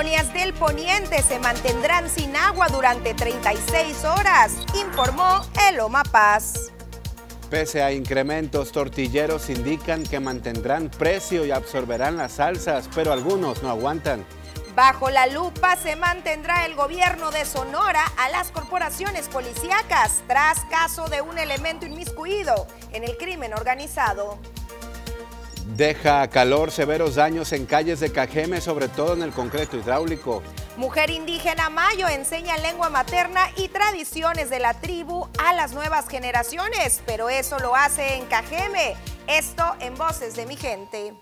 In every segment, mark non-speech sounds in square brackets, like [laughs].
colonias del poniente se mantendrán sin agua durante 36 horas, informó el Paz. Pese a incrementos, tortilleros indican que mantendrán precio y absorberán las salsas, pero algunos no aguantan. Bajo la lupa se mantendrá el gobierno de Sonora a las corporaciones policíacas tras caso de un elemento inmiscuido en el crimen organizado. Deja calor severos daños en calles de Cajeme, sobre todo en el concreto hidráulico. Mujer indígena Mayo enseña lengua materna y tradiciones de la tribu a las nuevas generaciones, pero eso lo hace en Cajeme. Esto en Voces de mi Gente.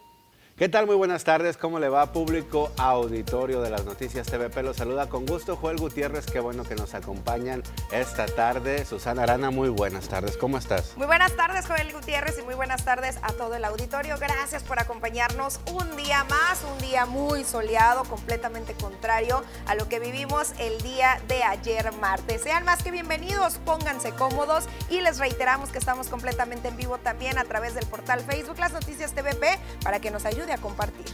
¿Qué tal? Muy buenas tardes. ¿Cómo le va público auditorio de las noticias TVP? Los saluda con gusto Joel Gutiérrez. Qué bueno que nos acompañan esta tarde. Susana Arana, muy buenas tardes. ¿Cómo estás? Muy buenas tardes, Joel Gutiérrez, y muy buenas tardes a todo el auditorio. Gracias por acompañarnos un día más, un día muy soleado, completamente contrario a lo que vivimos el día de ayer martes. Sean más que bienvenidos, pónganse cómodos y les reiteramos que estamos completamente en vivo también a través del portal Facebook Las Noticias TVP para que nos ayuden a compartir.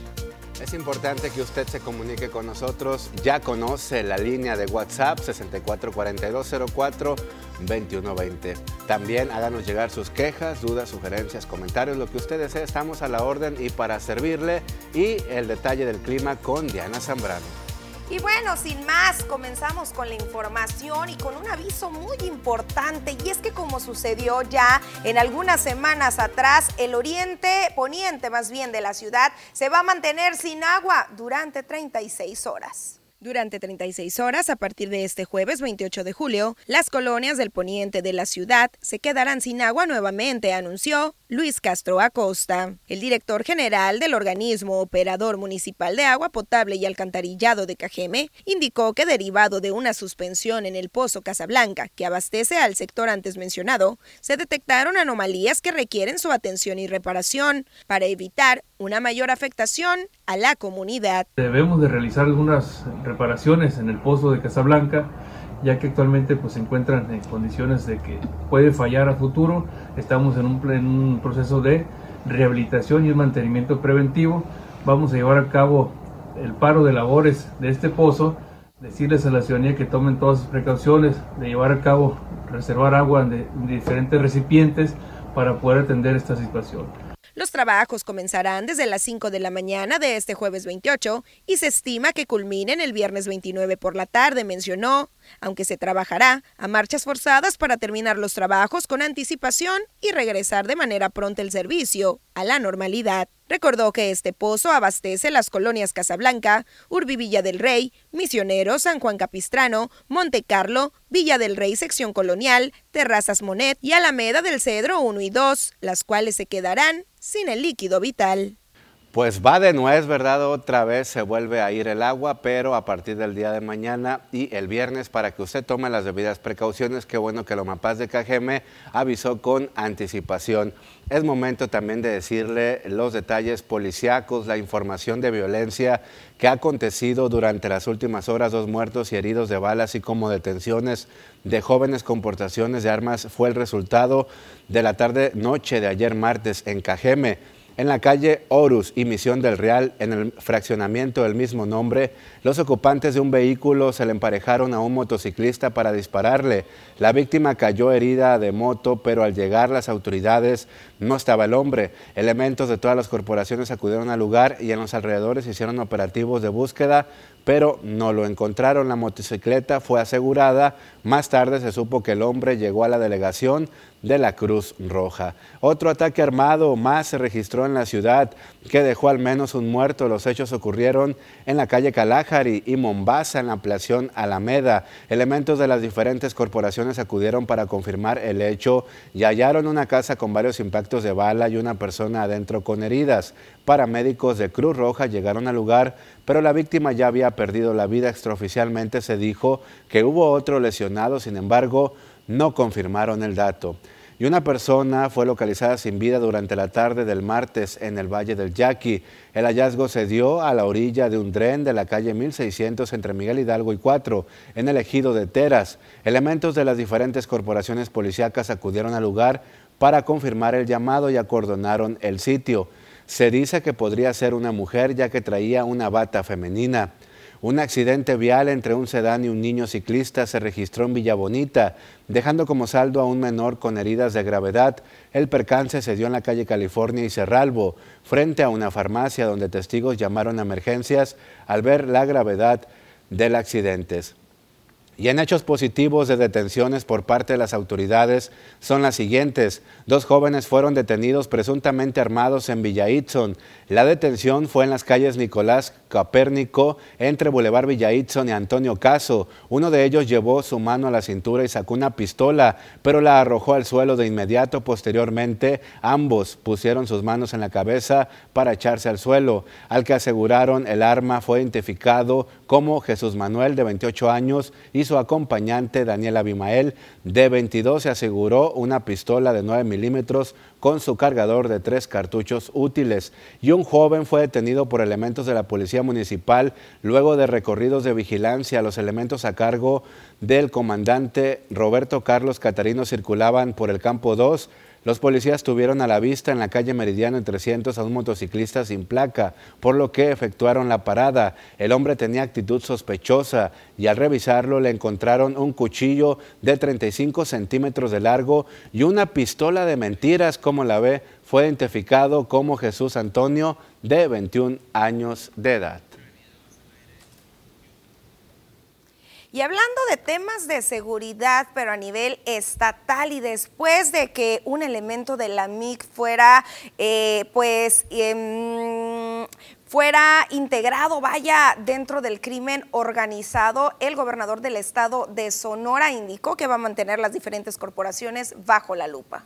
Es importante que usted se comunique con nosotros. Ya conoce la línea de WhatsApp 6442042120. También háganos llegar sus quejas, dudas, sugerencias, comentarios, lo que usted desee. Estamos a la orden y para servirle. Y el detalle del clima con Diana Zambrano. Y bueno, sin más, comenzamos con la información y con un aviso muy importante. Y es que como sucedió ya en algunas semanas atrás, el oriente, poniente más bien de la ciudad, se va a mantener sin agua durante 36 horas. Durante 36 horas, a partir de este jueves 28 de julio, las colonias del poniente de la ciudad se quedarán sin agua nuevamente, anunció Luis Castro Acosta. El director general del organismo operador municipal de agua potable y alcantarillado de Cajeme indicó que derivado de una suspensión en el pozo Casablanca que abastece al sector antes mencionado, se detectaron anomalías que requieren su atención y reparación para evitar una mayor afectación a la comunidad. Debemos de realizar algunas reparaciones en el pozo de Casablanca ya que actualmente pues, se encuentran en condiciones de que puede fallar a futuro. Estamos en un, en un proceso de rehabilitación y un mantenimiento preventivo. Vamos a llevar a cabo el paro de labores de este pozo, decirles a la ciudadanía que tomen todas sus precauciones de llevar a cabo, reservar agua en diferentes recipientes para poder atender esta situación. Los trabajos comenzarán desde las 5 de la mañana de este jueves 28 y se estima que culminen el viernes 29 por la tarde, mencionó, aunque se trabajará a marchas forzadas para terminar los trabajos con anticipación y regresar de manera pronta el servicio a la normalidad. Recordó que este pozo abastece las colonias Casablanca, Urbi Villa del Rey, Misionero, San Juan Capistrano, Monte Carlo, Villa del Rey Sección Colonial, Terrazas Monet y Alameda del Cedro 1 y 2, las cuales se quedarán sin el líquido vital. Pues va de nuez, ¿verdad? Otra vez se vuelve a ir el agua, pero a partir del día de mañana y el viernes para que usted tome las debidas precauciones. Qué bueno que Lomapaz de Cajeme avisó con anticipación. Es momento también de decirle los detalles policíacos, la información de violencia que ha acontecido durante las últimas horas, dos muertos y heridos de bala, así como detenciones de jóvenes con portaciones de armas, fue el resultado de la tarde-noche de ayer martes en Cajeme. En la calle Horus y Misión del Real, en el fraccionamiento del mismo nombre, los ocupantes de un vehículo se le emparejaron a un motociclista para dispararle. La víctima cayó herida de moto, pero al llegar las autoridades no estaba el hombre. Elementos de todas las corporaciones acudieron al lugar y en los alrededores hicieron operativos de búsqueda, pero no lo encontraron. La motocicleta fue asegurada. Más tarde se supo que el hombre llegó a la delegación de la Cruz Roja. Otro ataque armado más se registró en la ciudad que dejó al menos un muerto. Los hechos ocurrieron en la calle Y Mombasa en la ampliación Alameda. Elementos de las diferentes corporaciones acudieron para confirmar el hecho y hallaron una casa con varios impactos de bala y una persona adentro con heridas. Paramédicos de Cruz Roja llegaron al lugar, pero la víctima ya había perdido la vida. Extraoficialmente se dijo que hubo otro lesionado, sin embargo, no confirmaron el dato. Y una persona fue localizada sin vida durante la tarde del martes en el Valle del Yaqui. El hallazgo se dio a la orilla de un tren de la calle 1600 entre Miguel Hidalgo y 4, en el ejido de Teras. Elementos de las diferentes corporaciones policíacas acudieron al lugar para confirmar el llamado y acordonaron el sitio. Se dice que podría ser una mujer ya que traía una bata femenina. Un accidente vial entre un sedán y un niño ciclista se registró en Villabonita, dejando como saldo a un menor con heridas de gravedad. El percance se dio en la calle California y Cerralbo, frente a una farmacia donde testigos llamaron a emergencias al ver la gravedad del accidente. Y en hechos positivos de detenciones por parte de las autoridades son las siguientes. Dos jóvenes fueron detenidos presuntamente armados en Villa Itzon. La detención fue en las calles Nicolás Capérnico entre Boulevard Villa Itzon y Antonio Caso. Uno de ellos llevó su mano a la cintura y sacó una pistola, pero la arrojó al suelo de inmediato. Posteriormente, ambos pusieron sus manos en la cabeza para echarse al suelo. Al que aseguraron el arma fue identificado como Jesús Manuel, de 28 años, y su acompañante, Daniel Abimael, de 22, se aseguró una pistola de 9 milímetros con su cargador de tres cartuchos útiles. Y un joven fue detenido por elementos de la Policía Municipal luego de recorridos de vigilancia. Los elementos a cargo del comandante Roberto Carlos Catarino circulaban por el campo 2 los policías tuvieron a la vista en la calle Meridiano en 300 a un motociclista sin placa, por lo que efectuaron la parada. El hombre tenía actitud sospechosa y al revisarlo le encontraron un cuchillo de 35 centímetros de largo y una pistola de mentiras, como la ve, fue identificado como Jesús Antonio, de 21 años de edad. Y hablando de temas de seguridad, pero a nivel estatal y después de que un elemento de la MIC fuera, eh, pues, em, fuera integrado, vaya, dentro del crimen organizado, el gobernador del estado de Sonora indicó que va a mantener las diferentes corporaciones bajo la lupa.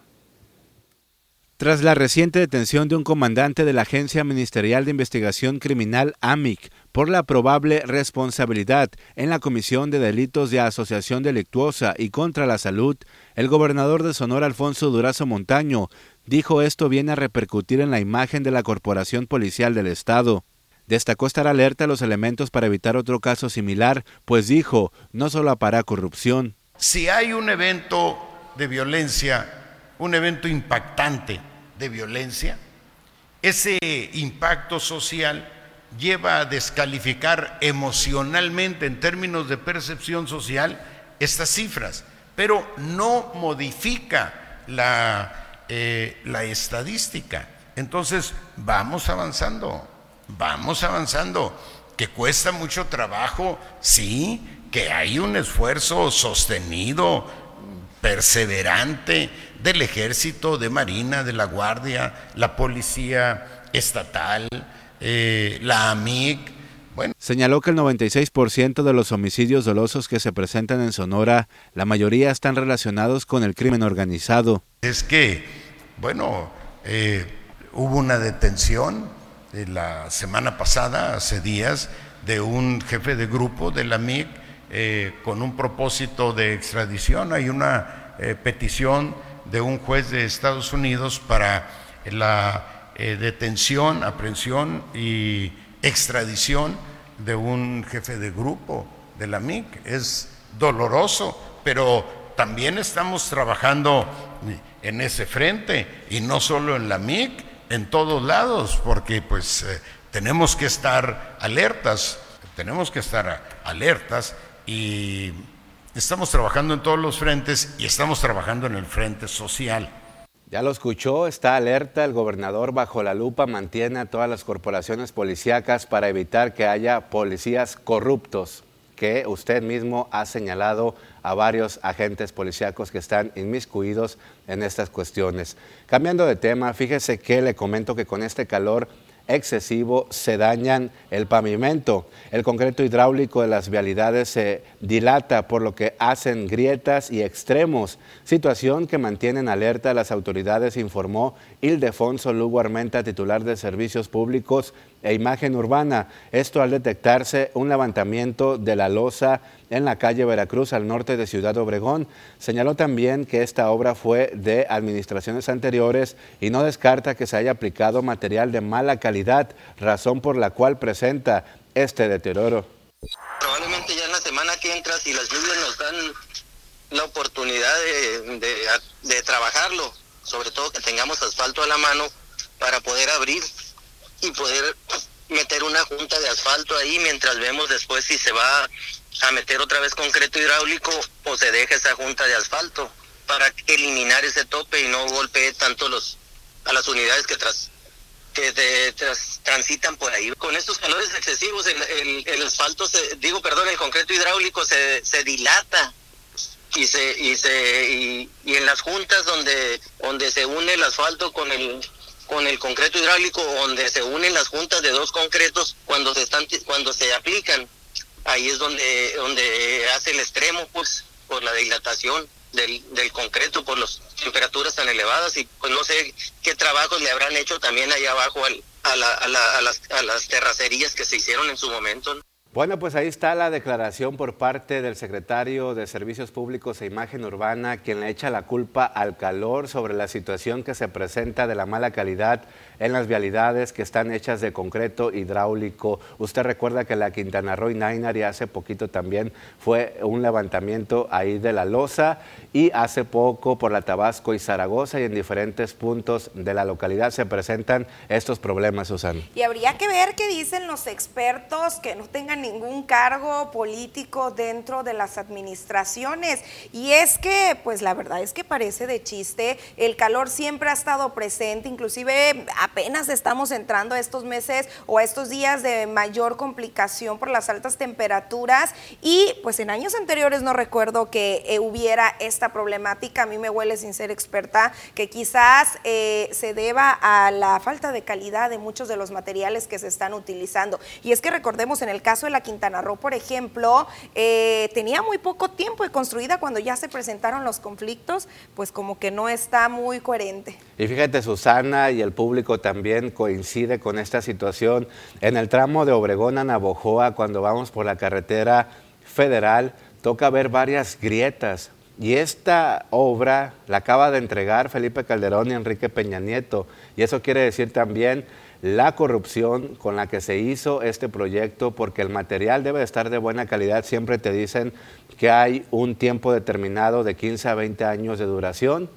Tras la reciente detención de un comandante de la Agencia Ministerial de Investigación Criminal AMIC por la probable responsabilidad en la comisión de delitos de asociación delictuosa y contra la salud, el gobernador de Sonora, Alfonso Durazo Montaño, dijo esto viene a repercutir en la imagen de la Corporación Policial del Estado. Destacó estar alerta a los elementos para evitar otro caso similar, pues dijo, no solo para corrupción. Si hay un evento de violencia, un evento impactante, de violencia, ese impacto social lleva a descalificar emocionalmente en términos de percepción social estas cifras, pero no modifica la, eh, la estadística. Entonces, vamos avanzando, vamos avanzando, que cuesta mucho trabajo, sí, que hay un esfuerzo sostenido, perseverante, del ejército, de marina, de la guardia, la policía estatal, eh, la AMIC. Bueno. Señaló que el 96% de los homicidios dolosos que se presentan en Sonora, la mayoría están relacionados con el crimen organizado. Es que, bueno, eh, hubo una detención la semana pasada, hace días, de un jefe de grupo de la AMIC eh, con un propósito de extradición. Hay una petición de un juez de Estados Unidos para la eh, detención, aprehensión y extradición de un jefe de grupo de la MIC. Es doloroso, pero también estamos trabajando en ese frente y no solo en la MIC, en todos lados, porque pues eh, tenemos que estar alertas, tenemos que estar alertas y Estamos trabajando en todos los frentes y estamos trabajando en el frente social. Ya lo escuchó, está alerta, el gobernador bajo la lupa mantiene a todas las corporaciones policíacas para evitar que haya policías corruptos, que usted mismo ha señalado a varios agentes policíacos que están inmiscuidos en estas cuestiones. Cambiando de tema, fíjese que le comento que con este calor excesivo se dañan el pavimento. El concreto hidráulico de las vialidades se dilata, por lo que hacen grietas y extremos, situación que mantienen alerta las autoridades, informó Ildefonso Lugo Armenta, titular de Servicios Públicos e Imagen Urbana. Esto al detectarse un levantamiento de la losa en la calle Veracruz al norte de Ciudad Obregón. Señaló también que esta obra fue de administraciones anteriores y no descarta que se haya aplicado material de mala calidad, razón por la cual presenta este deterioro. Probablemente ya en la semana que entra, si las lluvias nos dan la oportunidad de, trabajarlo, sobre todo que tengamos asfalto a la mano para poder abrir y poder meter una junta de asfalto ahí mientras vemos después si se va a meter otra vez concreto hidráulico o se deja esa junta de asfalto para eliminar ese tope y no golpee tanto los a las unidades que tras que transitan por ahí. Con estos calores excesivos, el, el, asfalto, se, digo, perdón, el concreto hidráulico se, se dilata y se y se y, y, en las juntas donde donde se une el asfalto con el con el concreto hidráulico donde se unen las juntas de dos concretos cuando se están cuando se aplican ahí es donde donde hace el extremo pues por la dilatación del, del concreto por las temperaturas tan elevadas y pues no sé qué trabajos le habrán hecho también allá abajo al, a, la, a, la, a, las, a las terracerías que se hicieron en su momento. Bueno, pues ahí está la declaración por parte del secretario de Servicios Públicos e Imagen Urbana, quien le echa la culpa al calor sobre la situación que se presenta de la mala calidad en las vialidades que están hechas de concreto hidráulico. Usted recuerda que la Quintana Roo y Nainari hace poquito también fue un levantamiento ahí de la losa y hace poco por la Tabasco y Zaragoza y en diferentes puntos de la localidad se presentan estos problemas, Susana. Y habría que ver qué dicen los expertos que no tengan ningún cargo político dentro de las administraciones. Y es que, pues la verdad es que parece de chiste, el calor siempre ha estado presente, inclusive apenas estamos entrando a estos meses o a estos días de mayor complicación por las altas temperaturas y pues en años anteriores no recuerdo que eh, hubiera esta problemática, a mí me huele sin ser experta, que quizás eh, se deba a la falta de calidad de muchos de los materiales que se están utilizando. Y es que recordemos en el caso de la Quintana Roo, por ejemplo, eh, tenía muy poco tiempo de construida cuando ya se presentaron los conflictos, pues como que no está muy coherente. Y fíjate, Susana y el público también coincide con esta situación. En el tramo de Obregón a Navojoa, cuando vamos por la carretera federal, toca ver varias grietas. Y esta obra la acaba de entregar Felipe Calderón y Enrique Peña Nieto. Y eso quiere decir también la corrupción con la que se hizo este proyecto, porque el material debe estar de buena calidad. Siempre te dicen que hay un tiempo determinado de 15 a 20 años de duración.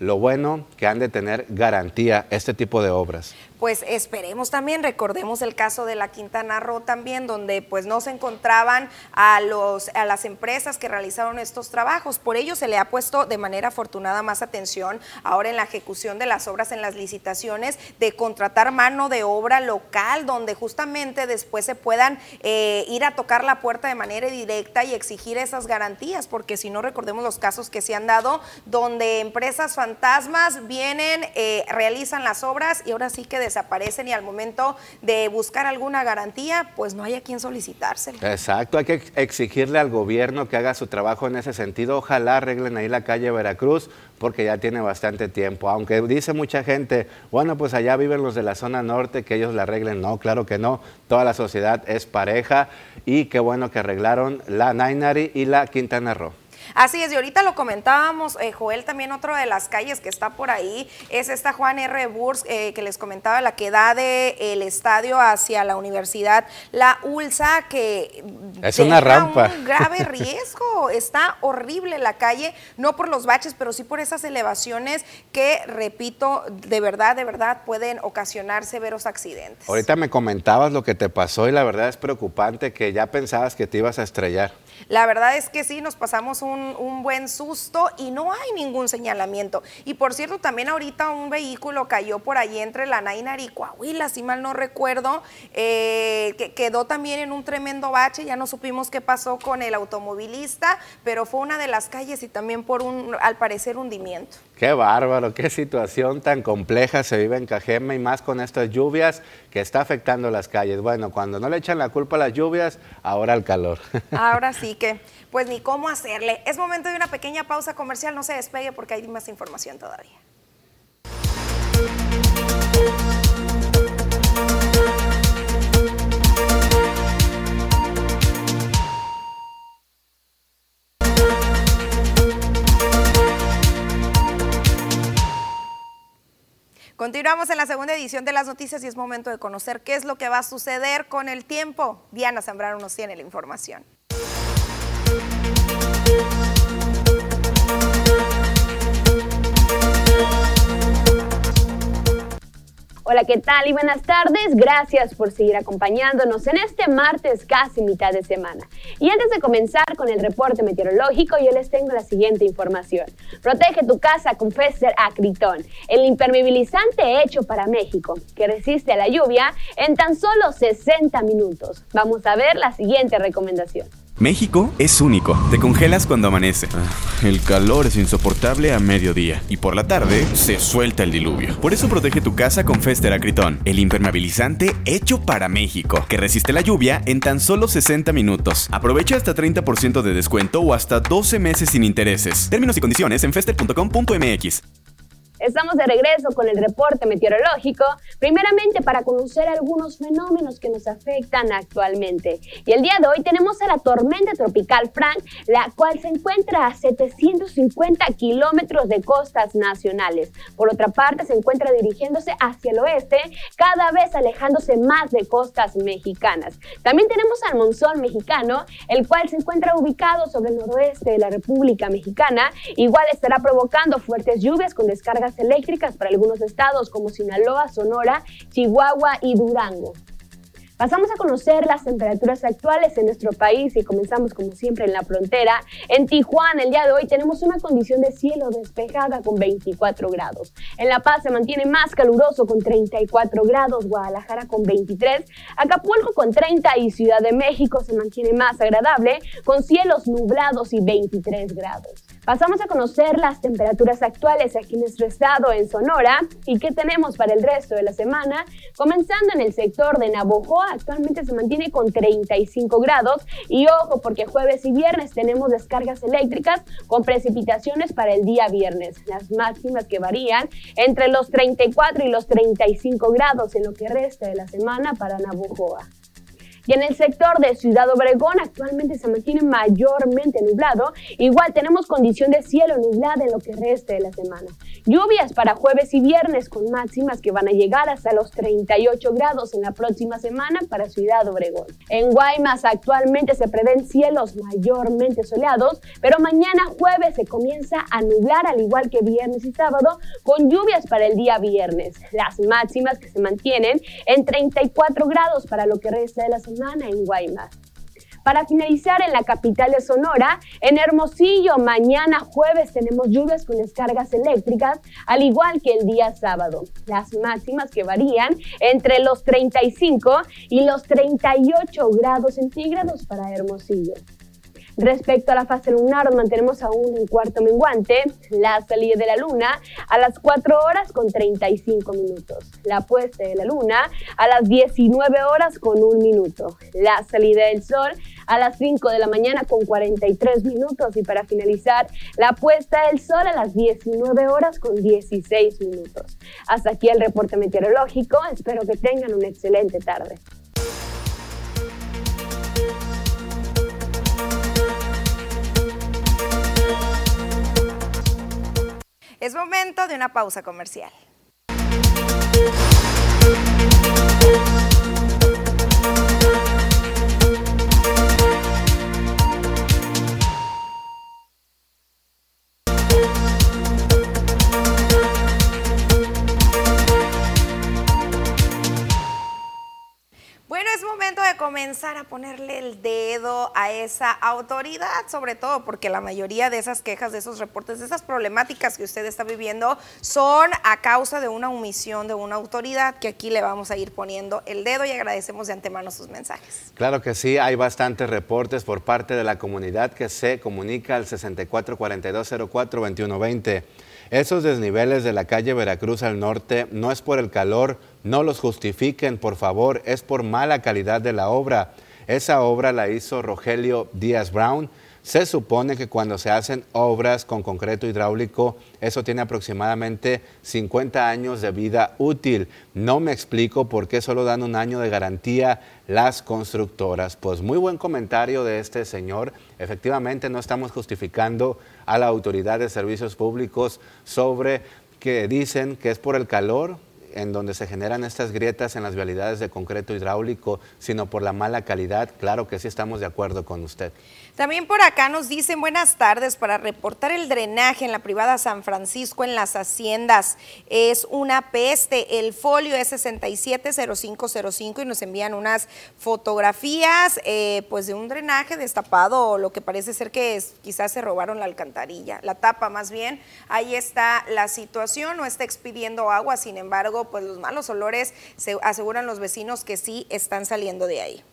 Lo bueno que han de tener garantía este tipo de obras pues esperemos también, recordemos el caso de la Quintana Roo también, donde pues no se encontraban a, los, a las empresas que realizaron estos trabajos. Por ello se le ha puesto de manera afortunada más atención ahora en la ejecución de las obras en las licitaciones de contratar mano de obra local, donde justamente después se puedan eh, ir a tocar la puerta de manera directa y exigir esas garantías, porque si no recordemos los casos que se han dado, donde empresas fantasmas vienen, eh, realizan las obras y ahora sí que desaparecen y al momento de buscar alguna garantía, pues no hay a quien solicitárselo. Exacto, hay que exigirle al gobierno que haga su trabajo en ese sentido. Ojalá arreglen ahí la calle Veracruz, porque ya tiene bastante tiempo. Aunque dice mucha gente, bueno, pues allá viven los de la zona norte, que ellos la arreglen. No, claro que no. Toda la sociedad es pareja y qué bueno que arreglaron la Nainari y la Quintana Roo. Así es, y ahorita lo comentábamos, eh, Joel, también otro de las calles que está por ahí es esta Juan R. Burs, eh, que les comentaba, la que da del estadio hacia la universidad, la ULSA, que es una rampa. un grave [laughs] riesgo, está horrible la calle, no por los baches, pero sí por esas elevaciones que, repito, de verdad, de verdad pueden ocasionar severos accidentes. Ahorita me comentabas lo que te pasó y la verdad es preocupante que ya pensabas que te ibas a estrellar. La verdad es que sí, nos pasamos un, buen susto y no hay ningún señalamiento. Y por cierto, también ahorita un vehículo cayó por ahí entre la Nainar y Coahuila, si mal no recuerdo, eh, que quedó también en un tremendo bache, ya no supimos qué pasó con el automovilista, pero fue una de las calles y también por un, al parecer, hundimiento. Qué bárbaro, qué situación tan compleja se vive en Cajeme y más con estas lluvias que está afectando las calles. Bueno, cuando no le echan la culpa a las lluvias, ahora el calor. [laughs] Ahora sí que, pues ni cómo hacerle. Es momento de una pequeña pausa comercial, no se despegue porque hay más información todavía. Continuamos en la segunda edición de las noticias y es momento de conocer qué es lo que va a suceder con el tiempo. Diana Zambrano nos tiene la información. Hola, ¿qué tal y buenas tardes? Gracias por seguir acompañándonos en este martes casi mitad de semana. Y antes de comenzar con el reporte meteorológico, yo les tengo la siguiente información. Protege tu casa con Fester Acritón, el impermeabilizante hecho para México, que resiste a la lluvia en tan solo 60 minutos. Vamos a ver la siguiente recomendación. México es único. Te congelas cuando amanece. Ah, el calor es insoportable a mediodía. Y por la tarde se suelta el diluvio. Por eso protege tu casa con Fester Acritón, el impermeabilizante hecho para México, que resiste la lluvia en tan solo 60 minutos. Aprovecha hasta 30% de descuento o hasta 12 meses sin intereses. Términos y condiciones en fester.com.mx. Estamos de regreso con el reporte meteorológico, primeramente para conocer algunos fenómenos que nos afectan actualmente. Y el día de hoy tenemos a la tormenta tropical Frank, la cual se encuentra a 750 kilómetros de costas nacionales. Por otra parte, se encuentra dirigiéndose hacia el oeste, cada vez alejándose más de costas mexicanas. También tenemos al monzón mexicano, el cual se encuentra ubicado sobre el noroeste de la República Mexicana. Igual estará provocando fuertes lluvias con descargas eléctricas para algunos estados como Sinaloa, Sonora, Chihuahua y Durango. Pasamos a conocer las temperaturas actuales en nuestro país y comenzamos como siempre en la frontera. En Tijuana el día de hoy tenemos una condición de cielo despejada con 24 grados. En La Paz se mantiene más caluroso con 34 grados, Guadalajara con 23, Acapulco con 30 y Ciudad de México se mantiene más agradable con cielos nublados y 23 grados. Pasamos a conocer las temperaturas actuales aquí en nuestro estado, en Sonora, y qué tenemos para el resto de la semana, comenzando en el sector de Navojoa, actualmente se mantiene con 35 grados, y ojo porque jueves y viernes tenemos descargas eléctricas con precipitaciones para el día viernes, las máximas que varían entre los 34 y los 35 grados en lo que resta de la semana para Navojoa. Y en el sector de Ciudad Obregón actualmente se mantiene mayormente nublado. Igual tenemos condición de cielo nublado en lo que resta de la semana. Lluvias para jueves y viernes con máximas que van a llegar hasta los 38 grados en la próxima semana para Ciudad Obregón. En Guaymas actualmente se prevén cielos mayormente soleados, pero mañana jueves se comienza a nublar al igual que viernes y sábado con lluvias para el día viernes. Las máximas que se mantienen en 34 grados para lo que resta de la semana en Guaymas. Para finalizar, en la capital de Sonora, en Hermosillo, mañana jueves tenemos lluvias con descargas eléctricas, al igual que el día sábado. Las máximas que varían entre los 35 y los 38 grados centígrados para Hermosillo. Respecto a la fase lunar, mantenemos aún en cuarto menguante. La salida de la luna a las 4 horas con 35 minutos. La puesta de la luna a las 19 horas con 1 minuto. La salida del sol a las 5 de la mañana con 43 minutos. Y para finalizar, la puesta del sol a las 19 horas con 16 minutos. Hasta aquí el reporte meteorológico. Espero que tengan una excelente tarde. Es momento de una pausa comercial. Comenzar a ponerle el dedo a esa autoridad, sobre todo porque la mayoría de esas quejas, de esos reportes, de esas problemáticas que usted está viviendo son a causa de una omisión de una autoridad que aquí le vamos a ir poniendo el dedo y agradecemos de antemano sus mensajes. Claro que sí, hay bastantes reportes por parte de la comunidad que se comunica al 6442042120. Esos desniveles de la calle Veracruz al norte no es por el calor, no los justifiquen, por favor, es por mala calidad de la obra. Esa obra la hizo Rogelio Díaz Brown. Se supone que cuando se hacen obras con concreto hidráulico, eso tiene aproximadamente 50 años de vida útil. No me explico por qué solo dan un año de garantía las constructoras. Pues muy buen comentario de este señor. Efectivamente, no estamos justificando a la autoridad de servicios públicos sobre que dicen que es por el calor en donde se generan estas grietas en las vialidades de concreto hidráulico, sino por la mala calidad, claro que sí estamos de acuerdo con usted. También por acá nos dicen buenas tardes para reportar el drenaje en la privada San Francisco en las haciendas. Es una peste. El folio es 670505 y nos envían unas fotografías eh, pues de un drenaje destapado o lo que parece ser que quizás se robaron la alcantarilla, la tapa más bien. Ahí está la situación, no está expidiendo agua, sin embargo, pues los malos olores se aseguran los vecinos que sí están saliendo de ahí.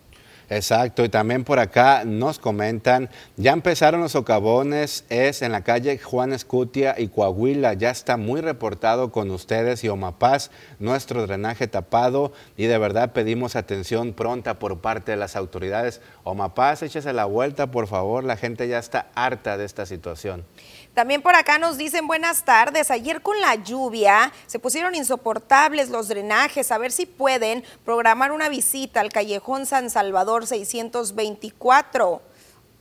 Exacto, y también por acá nos comentan, ya empezaron los socavones, es en la calle Juan Escutia y Coahuila, ya está muy reportado con ustedes y Omapaz, nuestro drenaje tapado y de verdad pedimos atención pronta por parte de las autoridades. Omapaz, échese la vuelta, por favor, la gente ya está harta de esta situación. También por acá nos dicen buenas tardes. Ayer con la lluvia se pusieron insoportables los drenajes. A ver si pueden programar una visita al callejón San Salvador 624.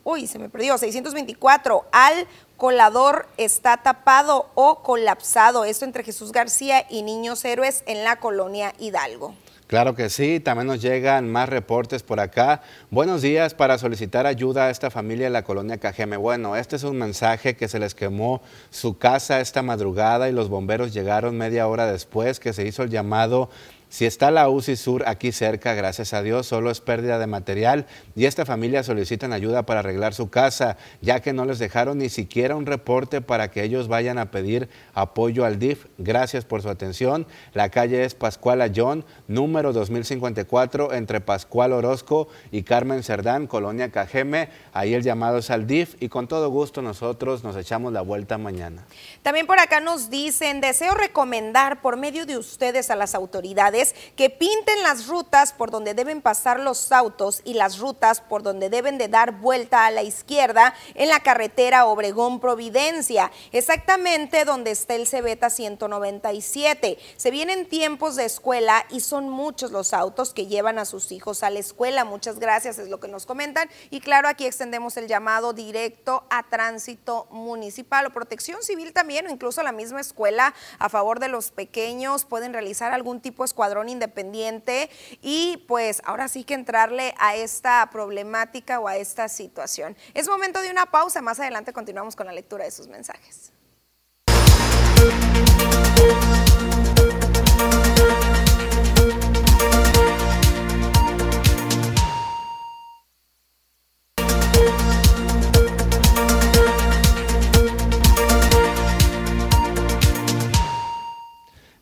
Uy, se me perdió. 624. Al colador está tapado o colapsado. Esto entre Jesús García y Niños Héroes en la colonia Hidalgo. Claro que sí, también nos llegan más reportes por acá. Buenos días para solicitar ayuda a esta familia de la colonia Cajeme. Bueno, este es un mensaje que se les quemó su casa esta madrugada y los bomberos llegaron media hora después que se hizo el llamado si está la UCI Sur aquí cerca, gracias a Dios, solo es pérdida de material y esta familia solicitan ayuda para arreglar su casa, ya que no les dejaron ni siquiera un reporte para que ellos vayan a pedir apoyo al DIF. Gracias por su atención. La calle es Pascual Ayón, número 2054, entre Pascual Orozco y Carmen Cerdán, Colonia Cajeme. Ahí el llamado es al DIF y con todo gusto nosotros nos echamos la vuelta mañana. También por acá nos dicen, deseo recomendar por medio de ustedes a las autoridades que pinten las rutas por donde deben pasar los autos y las rutas por donde deben de dar vuelta a la izquierda en la carretera Obregón Providencia, exactamente donde está el Cebeta 197. Se vienen tiempos de escuela y son muchos los autos que llevan a sus hijos a la escuela. Muchas gracias, es lo que nos comentan. Y claro, aquí extendemos el llamado directo a tránsito municipal o protección civil también, o incluso la misma escuela a favor de los pequeños pueden realizar algún tipo de escuadrón independiente y pues ahora sí que entrarle a esta problemática o a esta situación. Es momento de una pausa, más adelante continuamos con la lectura de sus mensajes.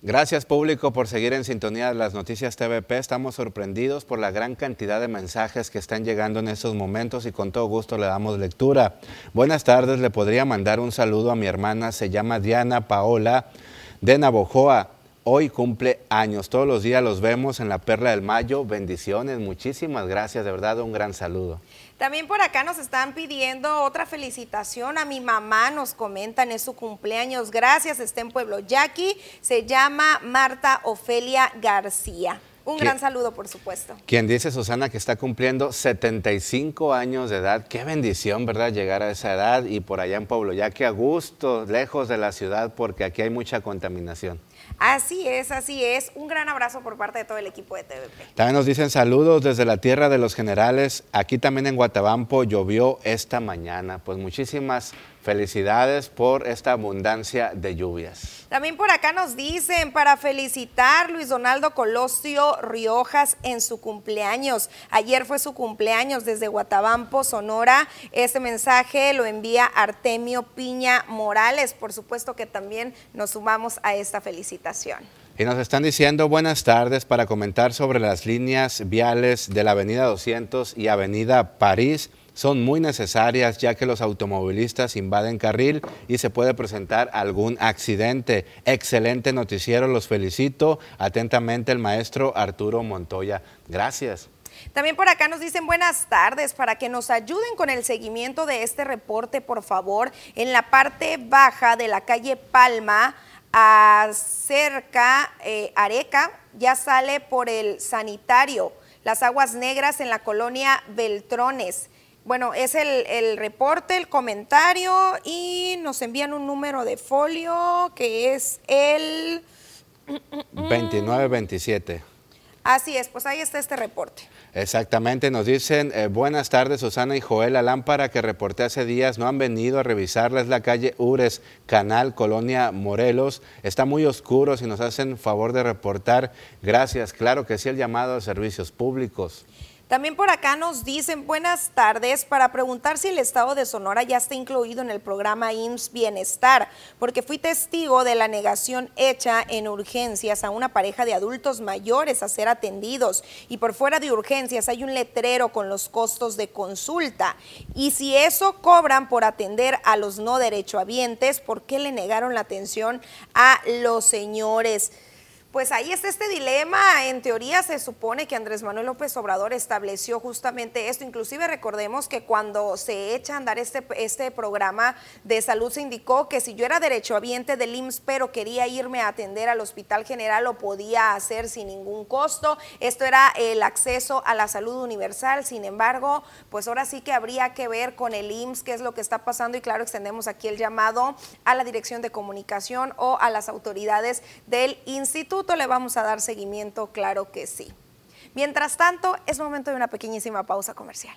Gracias público por seguir en sintonía de las noticias TVP. Estamos sorprendidos por la gran cantidad de mensajes que están llegando en estos momentos y con todo gusto le damos lectura. Buenas tardes, le podría mandar un saludo a mi hermana, se llama Diana Paola de Navojoa. Hoy cumple años, todos los días los vemos en la Perla del Mayo. Bendiciones, muchísimas gracias, de verdad un gran saludo. También por acá nos están pidiendo otra felicitación a mi mamá, nos comentan, es su cumpleaños. Gracias, está en Pueblo Yaqui, se llama Marta Ofelia García. Un gran saludo, por supuesto. Quien dice Susana que está cumpliendo 75 años de edad. Qué bendición, ¿verdad? Llegar a esa edad y por allá en Pueblo, ya que a gusto, lejos de la ciudad, porque aquí hay mucha contaminación. Así es, así es. Un gran abrazo por parte de todo el equipo de TVP. También nos dicen saludos desde la tierra de los generales. Aquí también en Guatabampo llovió esta mañana. Pues muchísimas Felicidades por esta abundancia de lluvias. También por acá nos dicen para felicitar Luis Donaldo Colosio Riojas en su cumpleaños. Ayer fue su cumpleaños desde Guatabampo, Sonora. Este mensaje lo envía Artemio Piña Morales. Por supuesto que también nos sumamos a esta felicitación. Y nos están diciendo buenas tardes para comentar sobre las líneas viales de la Avenida 200 y Avenida París son muy necesarias ya que los automovilistas invaden carril y se puede presentar algún accidente. Excelente noticiero, los felicito. Atentamente el maestro Arturo Montoya. Gracias. También por acá nos dicen buenas tardes para que nos ayuden con el seguimiento de este reporte, por favor, en la parte baja de la calle Palma, cerca eh, Areca, ya sale por el sanitario, las aguas negras en la colonia Beltrones. Bueno, es el, reporte, el comentario y nos envían un número de folio que es el 2927. Así es, pues ahí está este reporte. Exactamente, nos dicen, eh, buenas tardes Susana y Joel, la lámpara que reporté hace días no han venido a revisarla, es la calle Ures, Canal, Colonia Morelos, está muy oscuro, si nos hacen favor de reportar, gracias, claro que sí, el llamado a servicios públicos. También por acá nos dicen buenas tardes para preguntar si el estado de Sonora ya está incluido en el programa IMSS Bienestar, porque fui testigo de la negación hecha en urgencias a una pareja de adultos mayores a ser atendidos y por fuera de urgencias hay un letrero con los costos de consulta. Y si eso cobran por atender a los no derechohabientes, ¿por qué le negaron la atención a los señores? Pues ahí está este dilema. En teoría se supone que Andrés Manuel López Obrador estableció justamente esto. Inclusive recordemos que cuando se echa a andar este, este programa de salud se indicó que si yo era derechohabiente del IMSS pero quería irme a atender al Hospital General lo podía hacer sin ningún costo. Esto era el acceso a la salud universal. Sin embargo, pues ahora sí que habría que ver con el IMSS qué es lo que está pasando y claro, extendemos aquí el llamado a la Dirección de Comunicación o a las autoridades del instituto le vamos a dar seguimiento, claro que sí. Mientras tanto, es momento de una pequeñísima pausa comercial.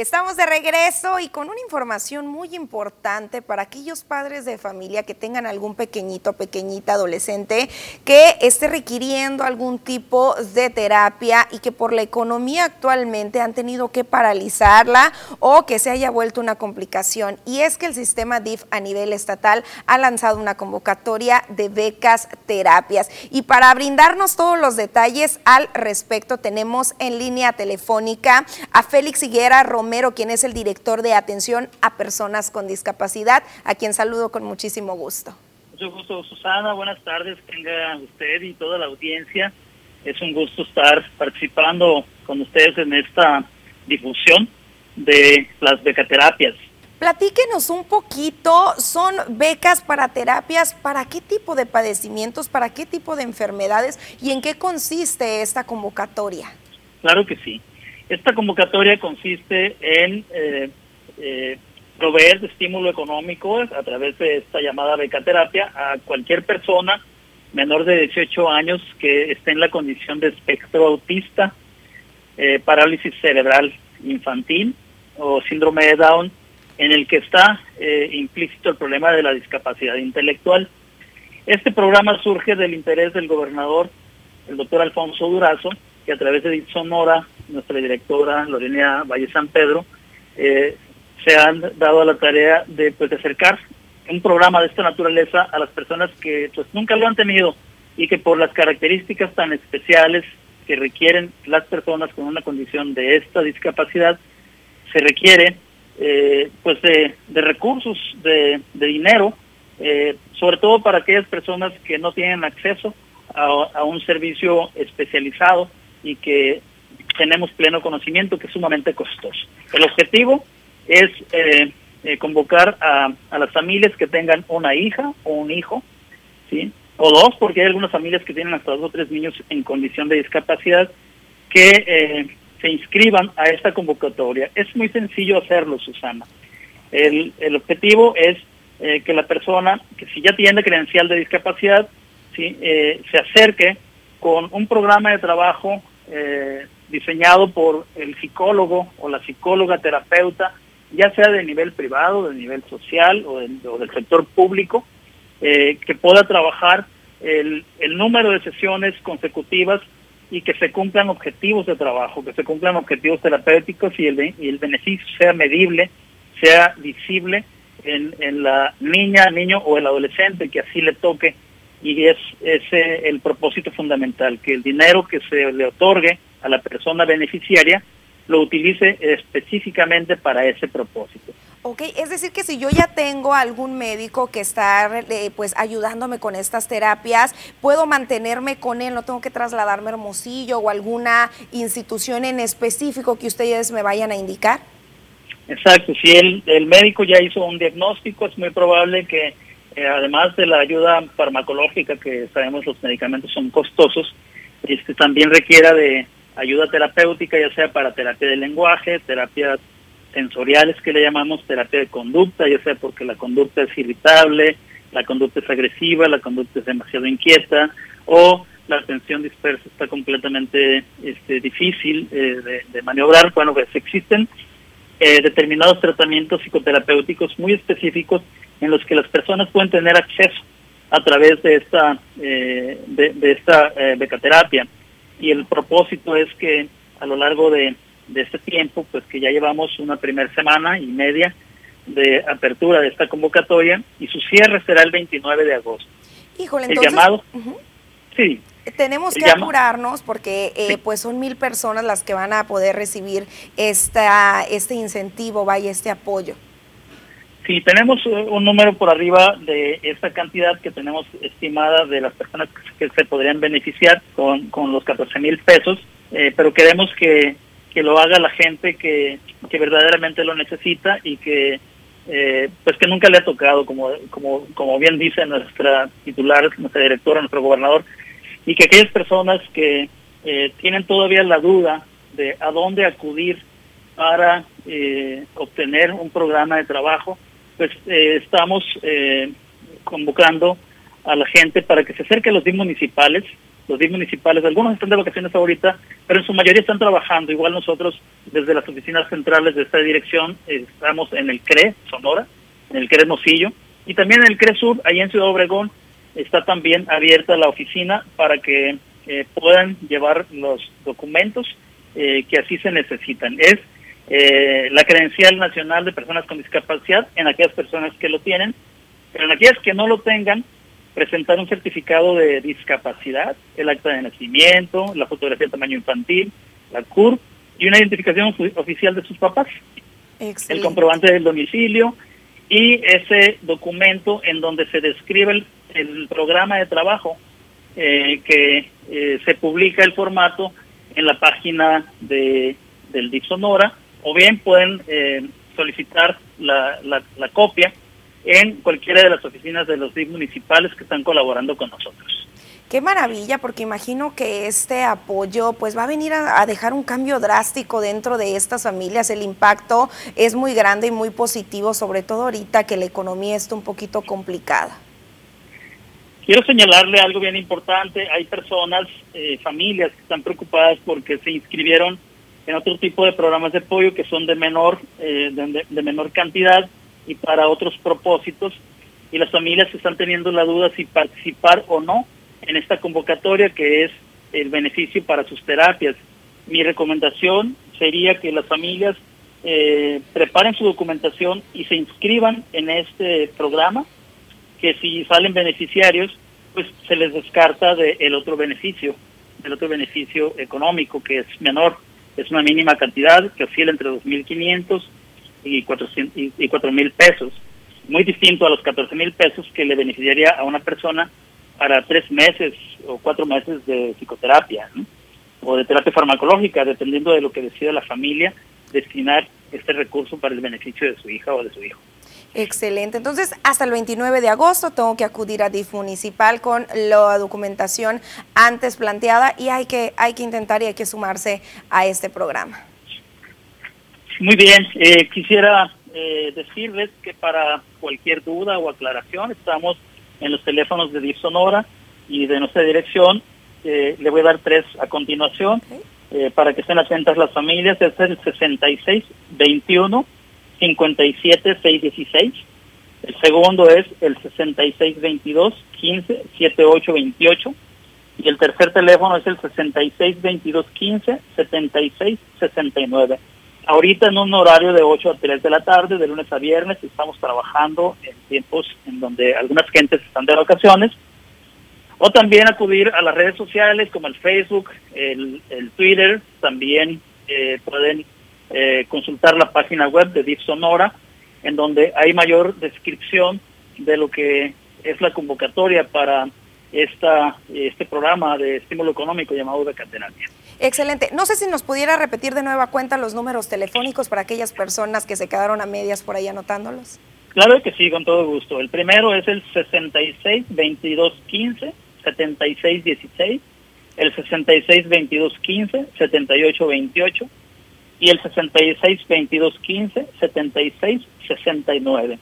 Estamos de regreso y con una información muy importante para aquellos padres de familia que tengan algún pequeñito, pequeñita, adolescente que esté requiriendo algún tipo de terapia y que por la economía actualmente han tenido que paralizarla o que se haya vuelto una complicación. Y es que el sistema DIF a nivel estatal ha lanzado una convocatoria de becas terapias. Y para brindarnos todos los detalles al respecto, tenemos en línea telefónica a Félix Higuera Romero quien es el director de atención a personas con discapacidad, a quien saludo con muchísimo gusto. Mucho gusto, Susana. Buenas tardes, tenga usted y toda la audiencia. Es un gusto estar participando con ustedes en esta difusión de las becaterapias. Platíquenos un poquito, son becas para terapias, ¿para qué tipo de padecimientos, para qué tipo de enfermedades y en qué consiste esta convocatoria? Claro que sí. Esta convocatoria consiste en eh, eh, proveer estímulo económico a través de esta llamada becaterapia a cualquier persona menor de 18 años que esté en la condición de espectro autista, eh, parálisis cerebral infantil o síndrome de Down, en el que está implícito el problema de la discapacidad intelectual. Este programa surge del interés del gobernador, el doctor Alfonso Durazo, que a través de Sonora nuestra directora Lorena Valle San Pedro, eh, se han dado a la tarea de, pues, de acercar un programa de esta naturaleza a las personas que pues nunca lo han tenido y que por las características tan especiales que requieren las personas con una condición de esta discapacidad, se requiere eh, pues de, recursos, de, dinero, eh, sobre todo para aquellas personas que no tienen acceso a, a un servicio especializado y que tenemos pleno conocimiento que es sumamente costoso. El objetivo es eh, eh, convocar a, las familias que tengan una hija o un hijo, ¿sí? o dos, porque hay algunas familias que tienen hasta dos o tres niños en condición de discapacidad, que eh, se inscriban a esta convocatoria. Es muy sencillo hacerlo, Susana. El, objetivo es que la persona, que si ya tiene credencial de discapacidad, ¿sí? se acerque con un programa de trabajo eh, diseñado por el psicólogo o la psicóloga terapeuta, ya sea de nivel privado, de nivel social o, del sector público, eh, que pueda trabajar el, número de sesiones consecutivas y que se cumplan objetivos de trabajo, que se cumplan objetivos terapéuticos y el, y el beneficio sea medible, sea visible en, en la niña, niño o el adolescente que así le toque y es ese el propósito fundamental, que el dinero que se le otorgue a la persona beneficiaria lo utilice específicamente para ese propósito. Ok, es decir que si yo ya tengo algún médico que está eh, pues ayudándome con estas terapias, puedo mantenerme con él, no tengo que trasladarme a Hermosillo o alguna institución en específico que ustedes me vayan a indicar. Exacto, si el, el médico ya hizo un diagnóstico, es muy probable que eh, además de la ayuda farmacológica, que sabemos los medicamentos son costosos, este, también requiera de ayuda terapéutica, ya sea para terapia de lenguaje, terapias sensoriales que le llamamos terapia de conducta, ya sea porque la conducta es irritable, la conducta es agresiva, la conducta es demasiado inquieta o la atención dispersa está completamente este, difícil eh, de, maniobrar. Bueno, pues existen eh, determinados tratamientos psicoterapéuticos muy específicos en los que las personas pueden tener acceso a través de esta, eh, de, esta becaterapia. Y el propósito es que a lo largo de, de este tiempo, pues que ya llevamos una primera semana y media de apertura de esta convocatoria y su cierre será el 29 de agosto. Híjole, el llamado, sí, tenemos que apurarnos porque eh, pues son mil personas las que van a poder recibir esta, este incentivo, vaya, este apoyo. Sí, tenemos un número por arriba de esta cantidad que tenemos estimada de las personas que se podrían beneficiar con, con los 14 mil pesos, eh, pero queremos que, que, lo haga la gente que, que verdaderamente lo necesita y que eh, pues que nunca le ha tocado, como, como, como bien dice nuestra titular, nuestra directora, nuestro gobernador, y que aquellas personas que eh, tienen todavía la duda de a dónde acudir para eh, obtener un programa de trabajo, pues eh, estamos convocando a la gente para que se acerque a los DIM municipales. Los DIM municipales, algunos están de vacaciones ahorita, pero en su mayoría están trabajando. Igual nosotros, desde las oficinas centrales de esta dirección, estamos en el CRE, Sonora, en el CRE Mosillo, y también en el CRE Sur, ahí en Ciudad Obregón, está también abierta la oficina para que eh, puedan llevar los documentos eh, que así se necesitan. Es eh, la credencial nacional de personas con discapacidad en aquellas personas que lo tienen, pero en aquellas que no lo tengan, presentar un certificado de discapacidad, el acta de nacimiento, la fotografía de tamaño infantil, la CURP y una identificación oficial de sus papás. El comprobante del domicilio y ese documento en donde se describe el el programa de trabajo eh, que eh, se publica el formato en la página de, del DIF Sonora o bien pueden eh, solicitar la, la, copia en cualquiera de las oficinas de los DIF municipales que están colaborando con nosotros. Qué maravilla, porque imagino que este apoyo pues va a venir a, a, dejar un cambio drástico dentro de estas familias. El impacto es muy grande y muy positivo, sobre todo ahorita que la economía está un poquito complicada. Quiero señalarle algo bien importante. Hay personas, eh, familias que están preocupadas porque se inscribieron en otro tipo de programas de apoyo que son de menor, eh, de, menor cantidad y para otros propósitos. Y las familias están teniendo la duda si participar o no en esta convocatoria que es el beneficio para sus terapias. Mi recomendación sería que las familias eh, preparen su documentación y se inscriban en este programa que si salen beneficiarios, pues se les descarta del el otro beneficio, el otro beneficio económico que es menor, es una mínima cantidad que oscila entre 2.500 y 400 y, y 4.000 pesos, muy distinto a los 14.000 pesos que le beneficiaría a una persona para tres meses o cuatro meses de psicoterapia o de terapia farmacológica, dependiendo de lo que decida la familia destinar este recurso para el beneficio de su hija o de su hijo. Excelente. Entonces, hasta el 29 de agosto tengo que acudir a DIF municipal con la documentación antes planteada y hay que, hay que intentar y hay que sumarse a este programa. Muy bien. Eh, quisiera eh, decirles que para cualquier duda o aclaración estamos en los teléfonos de DIF Sonora y de nuestra dirección. Eh, le voy a dar tres a continuación para que estén atentas las familias. Es el 66 21 57616. El segundo es el 6622 15 7828 y el tercer teléfono es el 6622 15 76 69. Ahorita en un horario de 8 a 3 de la tarde, de lunes a viernes, estamos trabajando en tiempos en donde algunas gentes están de vacaciones. O también acudir a las redes sociales como el Facebook, el, el Twitter, también eh, pueden eh, consultar la página web de DIF Sonora, en donde hay mayor descripción de lo que es la convocatoria para esta, este programa de estímulo económico llamado de Catenaria. Excelente. No sé si nos pudiera repetir de nueva cuenta los números telefónicos para aquellas personas que se quedaron a medias por ahí anotándolos. Claro que sí, con todo gusto. El primero es el 66 22 15 76 16, el 66 22 15 78 28 y el 66 22 15 76 69.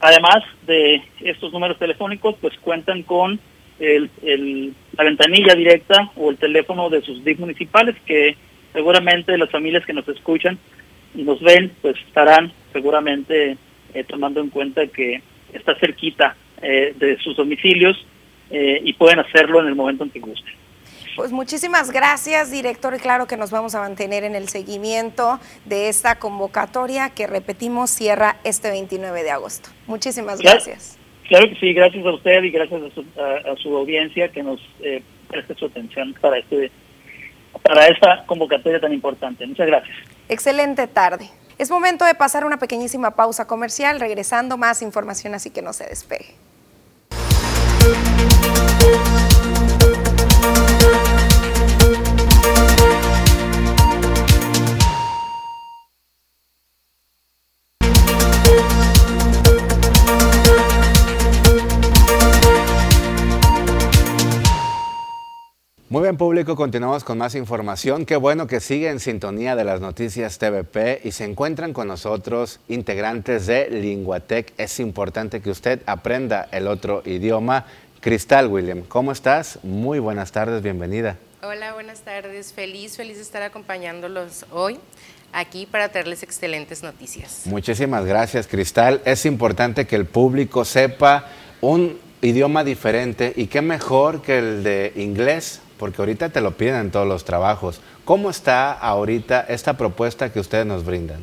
Además de estos números telefónicos, pues cuentan con el, la ventanilla directa o el teléfono de sus DIC municipales que seguramente las familias que nos escuchan y nos ven, pues estarán seguramente eh, tomando en cuenta que está cerquita eh, de sus domicilios eh, y pueden hacerlo en el momento en que gusten. Pues muchísimas gracias, director, y claro que nos vamos a mantener en el seguimiento de esta convocatoria que repetimos cierra este 29 de agosto. Muchísimas gracias. Claro que sí, gracias a usted y gracias a su, audiencia que nos preste su atención para este para esta convocatoria tan importante. Muchas gracias. Excelente tarde. Es momento de pasar una pequeñísima pausa comercial, regresando más información, así que no se despegue. Bien público, continuamos con más información. Qué bueno que sigue en sintonía de las noticias TVP y se encuentran con nosotros integrantes de Linguatec. Es importante que usted aprenda el otro idioma. Cristal William, ¿cómo estás? Muy buenas tardes, bienvenida. Hola, buenas tardes. Feliz, feliz de estar acompañándolos hoy aquí para traerles excelentes noticias. Muchísimas gracias, Cristal. Es importante que el público sepa un idioma diferente y qué mejor que el de inglés porque ahorita te lo piden en todos los trabajos. ¿Cómo está ahorita esta propuesta que ustedes nos brindan?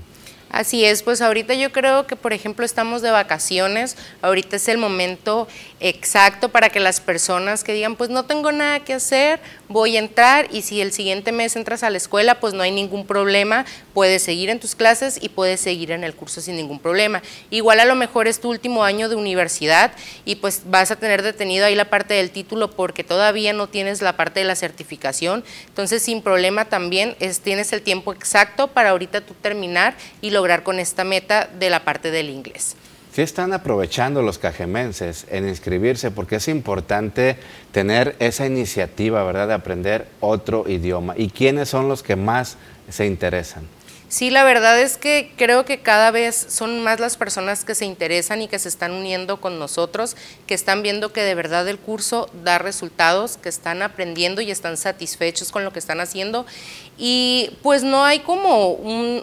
Así es, pues ahorita yo creo que, por ejemplo, estamos de vacaciones, ahorita es el momento exacto para que las personas que digan, pues no tengo nada que hacer, voy a entrar y si el siguiente mes entras a la escuela, pues no hay ningún problema, puedes seguir en tus clases y puedes seguir en el curso sin ningún problema. Igual a lo mejor es tu último año de universidad y pues vas a tener detenido ahí la parte del título porque todavía no tienes la parte de la certificación, entonces sin problema también es, tienes el tiempo exacto para ahorita tú terminar y lograr con esta meta de la parte del inglés. ¿Qué están aprovechando los cajemenses en inscribirse? Porque es importante tener esa iniciativa, ¿verdad?, de aprender otro idioma. ¿Y quiénes son los que más se interesan? Sí, la verdad es que creo que cada vez son más las personas que se interesan y que se están uniendo con nosotros, que están viendo que de verdad el curso da resultados, que están aprendiendo y están satisfechos con lo que están haciendo. Y pues no hay como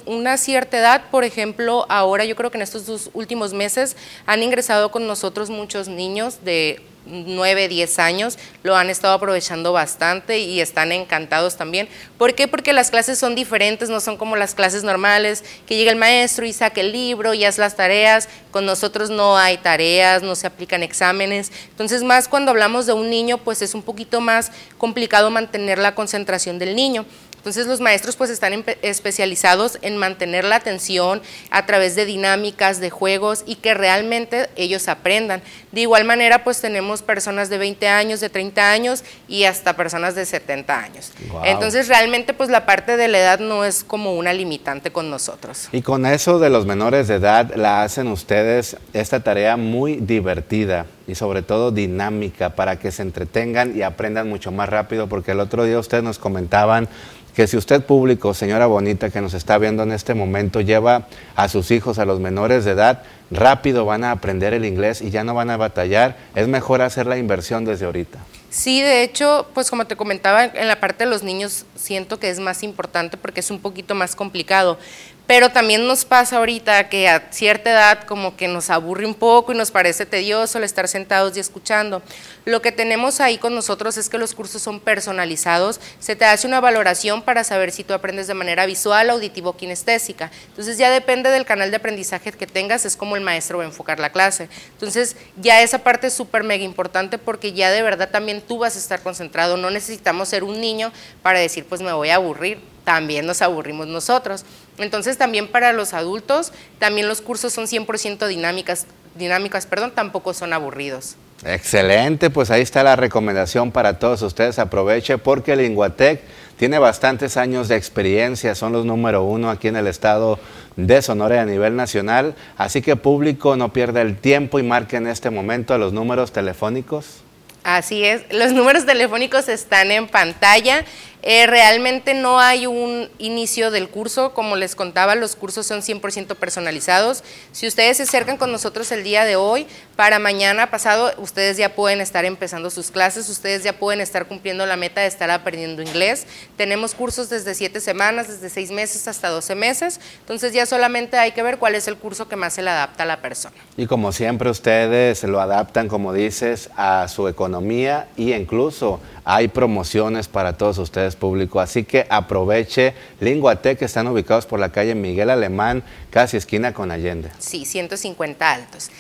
una cierta edad, por ejemplo, ahora yo creo que en estos dos últimos meses han ingresado con nosotros muchos niños de 9, 10 años, lo han estado aprovechando bastante y están encantados también. ¿Por qué? Porque las clases son diferentes, no son como las clases normales, que llega el maestro y saca el libro y hace las tareas. Con nosotros no hay tareas, no se aplican exámenes. Entonces, más cuando hablamos de un niño, pues es un poquito más complicado mantener la concentración del niño. Entonces los maestros pues están especializados en mantener la atención a través de dinámicas, de juegos y que realmente ellos aprendan. De igual manera pues tenemos personas de 20 años, de 30 años y hasta personas de 70 años. Entonces realmente pues la parte de la edad no es como una limitante con nosotros. Y con eso de los menores de edad la hacen ustedes esta tarea muy divertida y sobre todo dinámica para que se entretengan y aprendan mucho más rápido porque el otro día ustedes nos comentaban que si usted público, señora bonita que nos está viendo en este momento, lleva a sus hijos, a los menores de edad, rápido van a aprender el inglés y ya no van a batallar, es mejor hacer la inversión desde ahorita. Sí, de hecho, pues como te comentaba, en la parte de los niños siento que es más importante porque es un poquito más complicado, pero también nos pasa ahorita que a cierta edad como que nos aburre un poco y nos parece tedioso el estar sentados y escuchando. Lo que tenemos ahí con nosotros es que los cursos son personalizados, se te hace una valoración para saber si tú aprendes de manera visual, auditivo o kinestésica. Entonces ya depende del canal de aprendizaje que tengas, es como el maestro va a enfocar la clase. Entonces ya esa parte es súper mega importante porque ya de verdad también tú vas a estar concentrado, no necesitamos ser un niño para decir pues me voy a aburrir también nos aburrimos nosotros. Entonces también para los adultos, también los cursos son 100% dinámicas, dinámicas, perdón, tampoco son aburridos. Excelente, pues ahí está la recomendación para todos ustedes. Aproveche porque Linguatec tiene bastantes años de experiencia, son los número uno aquí en el estado de Sonora a nivel nacional. Así que público, no pierda el tiempo y marque en este momento los números telefónicos. Así es, los números telefónicos están en pantalla eh, realmente no hay un inicio del curso, como les contaba, los cursos son 100% personalizados. Si ustedes se acercan con nosotros el día de hoy, para mañana pasado, ustedes ya pueden estar empezando sus clases, ustedes ya pueden estar cumpliendo la meta de estar aprendiendo inglés. Tenemos cursos desde 7 semanas, desde 6 meses hasta 12 meses, entonces ya solamente hay que ver cuál es el curso que más se le adapta a la persona. Y como siempre ustedes lo adaptan, como dices, a su economía y incluso hay promociones para todos ustedes público, así que aproveche Linguatec, que están ubicados por la calle Miguel Alemán, casi esquina con Allende. Sí, 150 altos.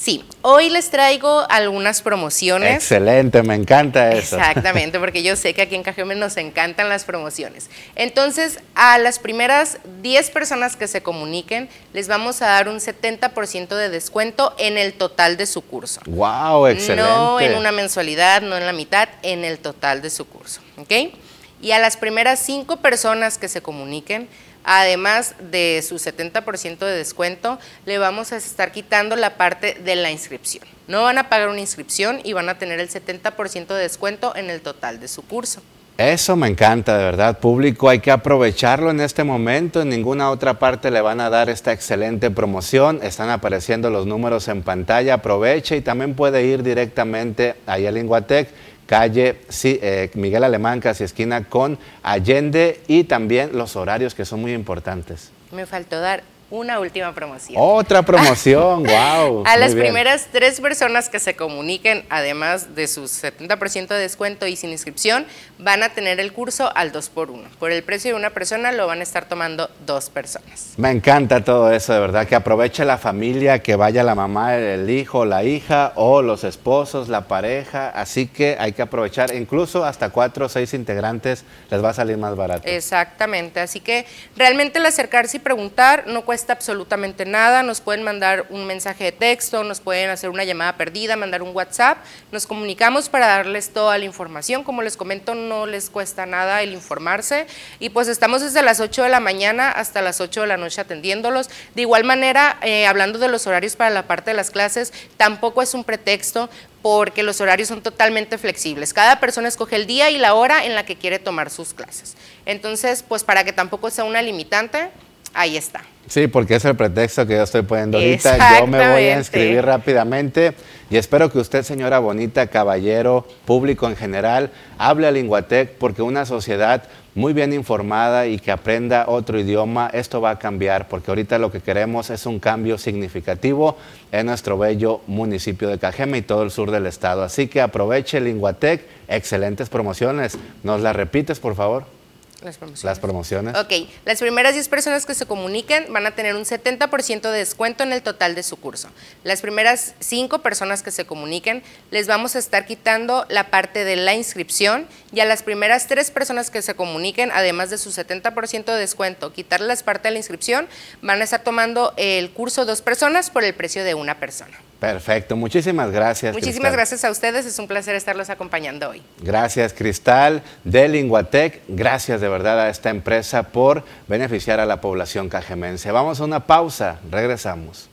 Sí, hoy les traigo algunas promociones. Excelente, me encanta eso. Exactamente, [laughs] porque yo sé que aquí en Cajeme nos encantan las promociones. Entonces, a las primeras 10 personas que se comuniquen, les vamos a dar un 70% de descuento en el total de su curso. ¡Wow! Excelente. No en una mensualidad, no en la mitad, en el total de su curso. ¿Ok? Y a las primeras 5 personas que se comuniquen, además de su 70% de descuento, le vamos a estar quitando la parte de la inscripción. No van a pagar una inscripción y van a tener el 70% de descuento en el total de su curso. Eso me encanta, de verdad, público. Hay que aprovecharlo en este momento. En ninguna otra parte le van a dar esta excelente promoción. Están apareciendo los números en pantalla. Aproveche y también puede ir directamente ahí a Linguatec calle eh, Miguel Alemán, casi esquina con Allende y también los horarios que son muy importantes. Me faltó dar una última promoción. Otra promoción, [laughs] wow. A las primeras tres personas que se comuniquen, además de su 70% de descuento y sin inscripción, van a tener el curso al 2 por 1 Por el precio de una persona lo van a estar tomando dos personas. Me encanta todo eso, de verdad, que aproveche la familia, que vaya la mamá, el hijo, la hija o los esposos, la pareja, así que hay que aprovechar, incluso hasta cuatro o seis integrantes les va a salir más barato. Exactamente, así que realmente el acercarse y preguntar no cuesta absolutamente nada, nos pueden mandar un mensaje de texto, nos pueden hacer una llamada perdida, mandar un WhatsApp, nos comunicamos para darles toda la información, como les comento no les cuesta nada el informarse y pues estamos desde las 8 de la mañana hasta las 8 de la noche atendiéndolos. De igual manera, eh, hablando de los horarios para la parte de las clases, tampoco es un pretexto porque los horarios son totalmente flexibles. Cada persona escoge el día y la hora en la que quiere tomar sus clases. Entonces, pues para que tampoco sea una limitante, ahí está. Sí, porque es el pretexto que yo estoy poniendo ahorita. Yo me voy a inscribir rápidamente y espero que usted, señora bonita, caballero, público en general, hable a Linguatec porque una sociedad muy bien informada y que aprenda otro idioma, esto va a cambiar porque ahorita lo que queremos es un cambio significativo en nuestro bello municipio de Cajeme y todo el sur del estado. Así que aproveche Linguatec, excelentes promociones. ¿Nos las repites, por favor? Las promociones. Las promociones. Ok, las primeras 10 personas que se comuniquen van a tener un 70% de descuento en el total de su curso. Las primeras 5 personas que se comuniquen les vamos a estar quitando la parte de la inscripción y a las primeras 3 personas que se comuniquen, además de su 70% de descuento, quitarles parte de la inscripción, van a estar tomando el curso dos personas por el precio de una persona. Perfecto, muchísimas gracias. Muchísimas gracias a ustedes, es un placer estarlos acompañando hoy. Gracias Cristal de Linguatec, gracias de verdad a esta empresa por beneficiar a la población cajemense. Vamos a una pausa, regresamos.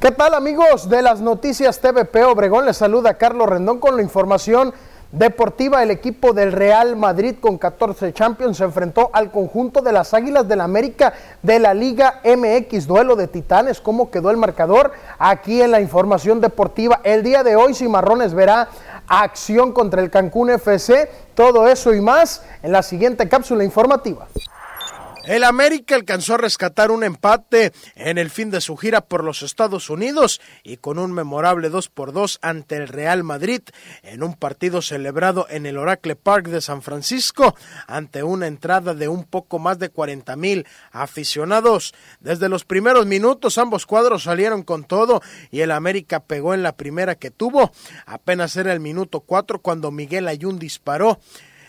¿Qué tal amigos de las noticias TVP Obregón? Les saluda Carlos Rendón con la información deportiva. El equipo del Real Madrid con 14 Champions se enfrentó al conjunto de las Águilas del la América de la Liga MX. Duelo de titanes. ¿Cómo quedó el marcador? Aquí en la información deportiva. El día de hoy Cimarrones verá acción contra el Cancún FC. Todo eso y más en la siguiente cápsula informativa. El América alcanzó a rescatar un empate en el fin de su gira por los Estados Unidos y con un memorable 2 por 2 ante el Real Madrid en un partido celebrado en el Oracle Park de San Francisco ante una entrada de un poco más de 40 mil aficionados. Desde los primeros minutos ambos cuadros salieron con todo y el América pegó en la primera que tuvo. Apenas era el minuto 4 cuando Miguel Ayun disparó.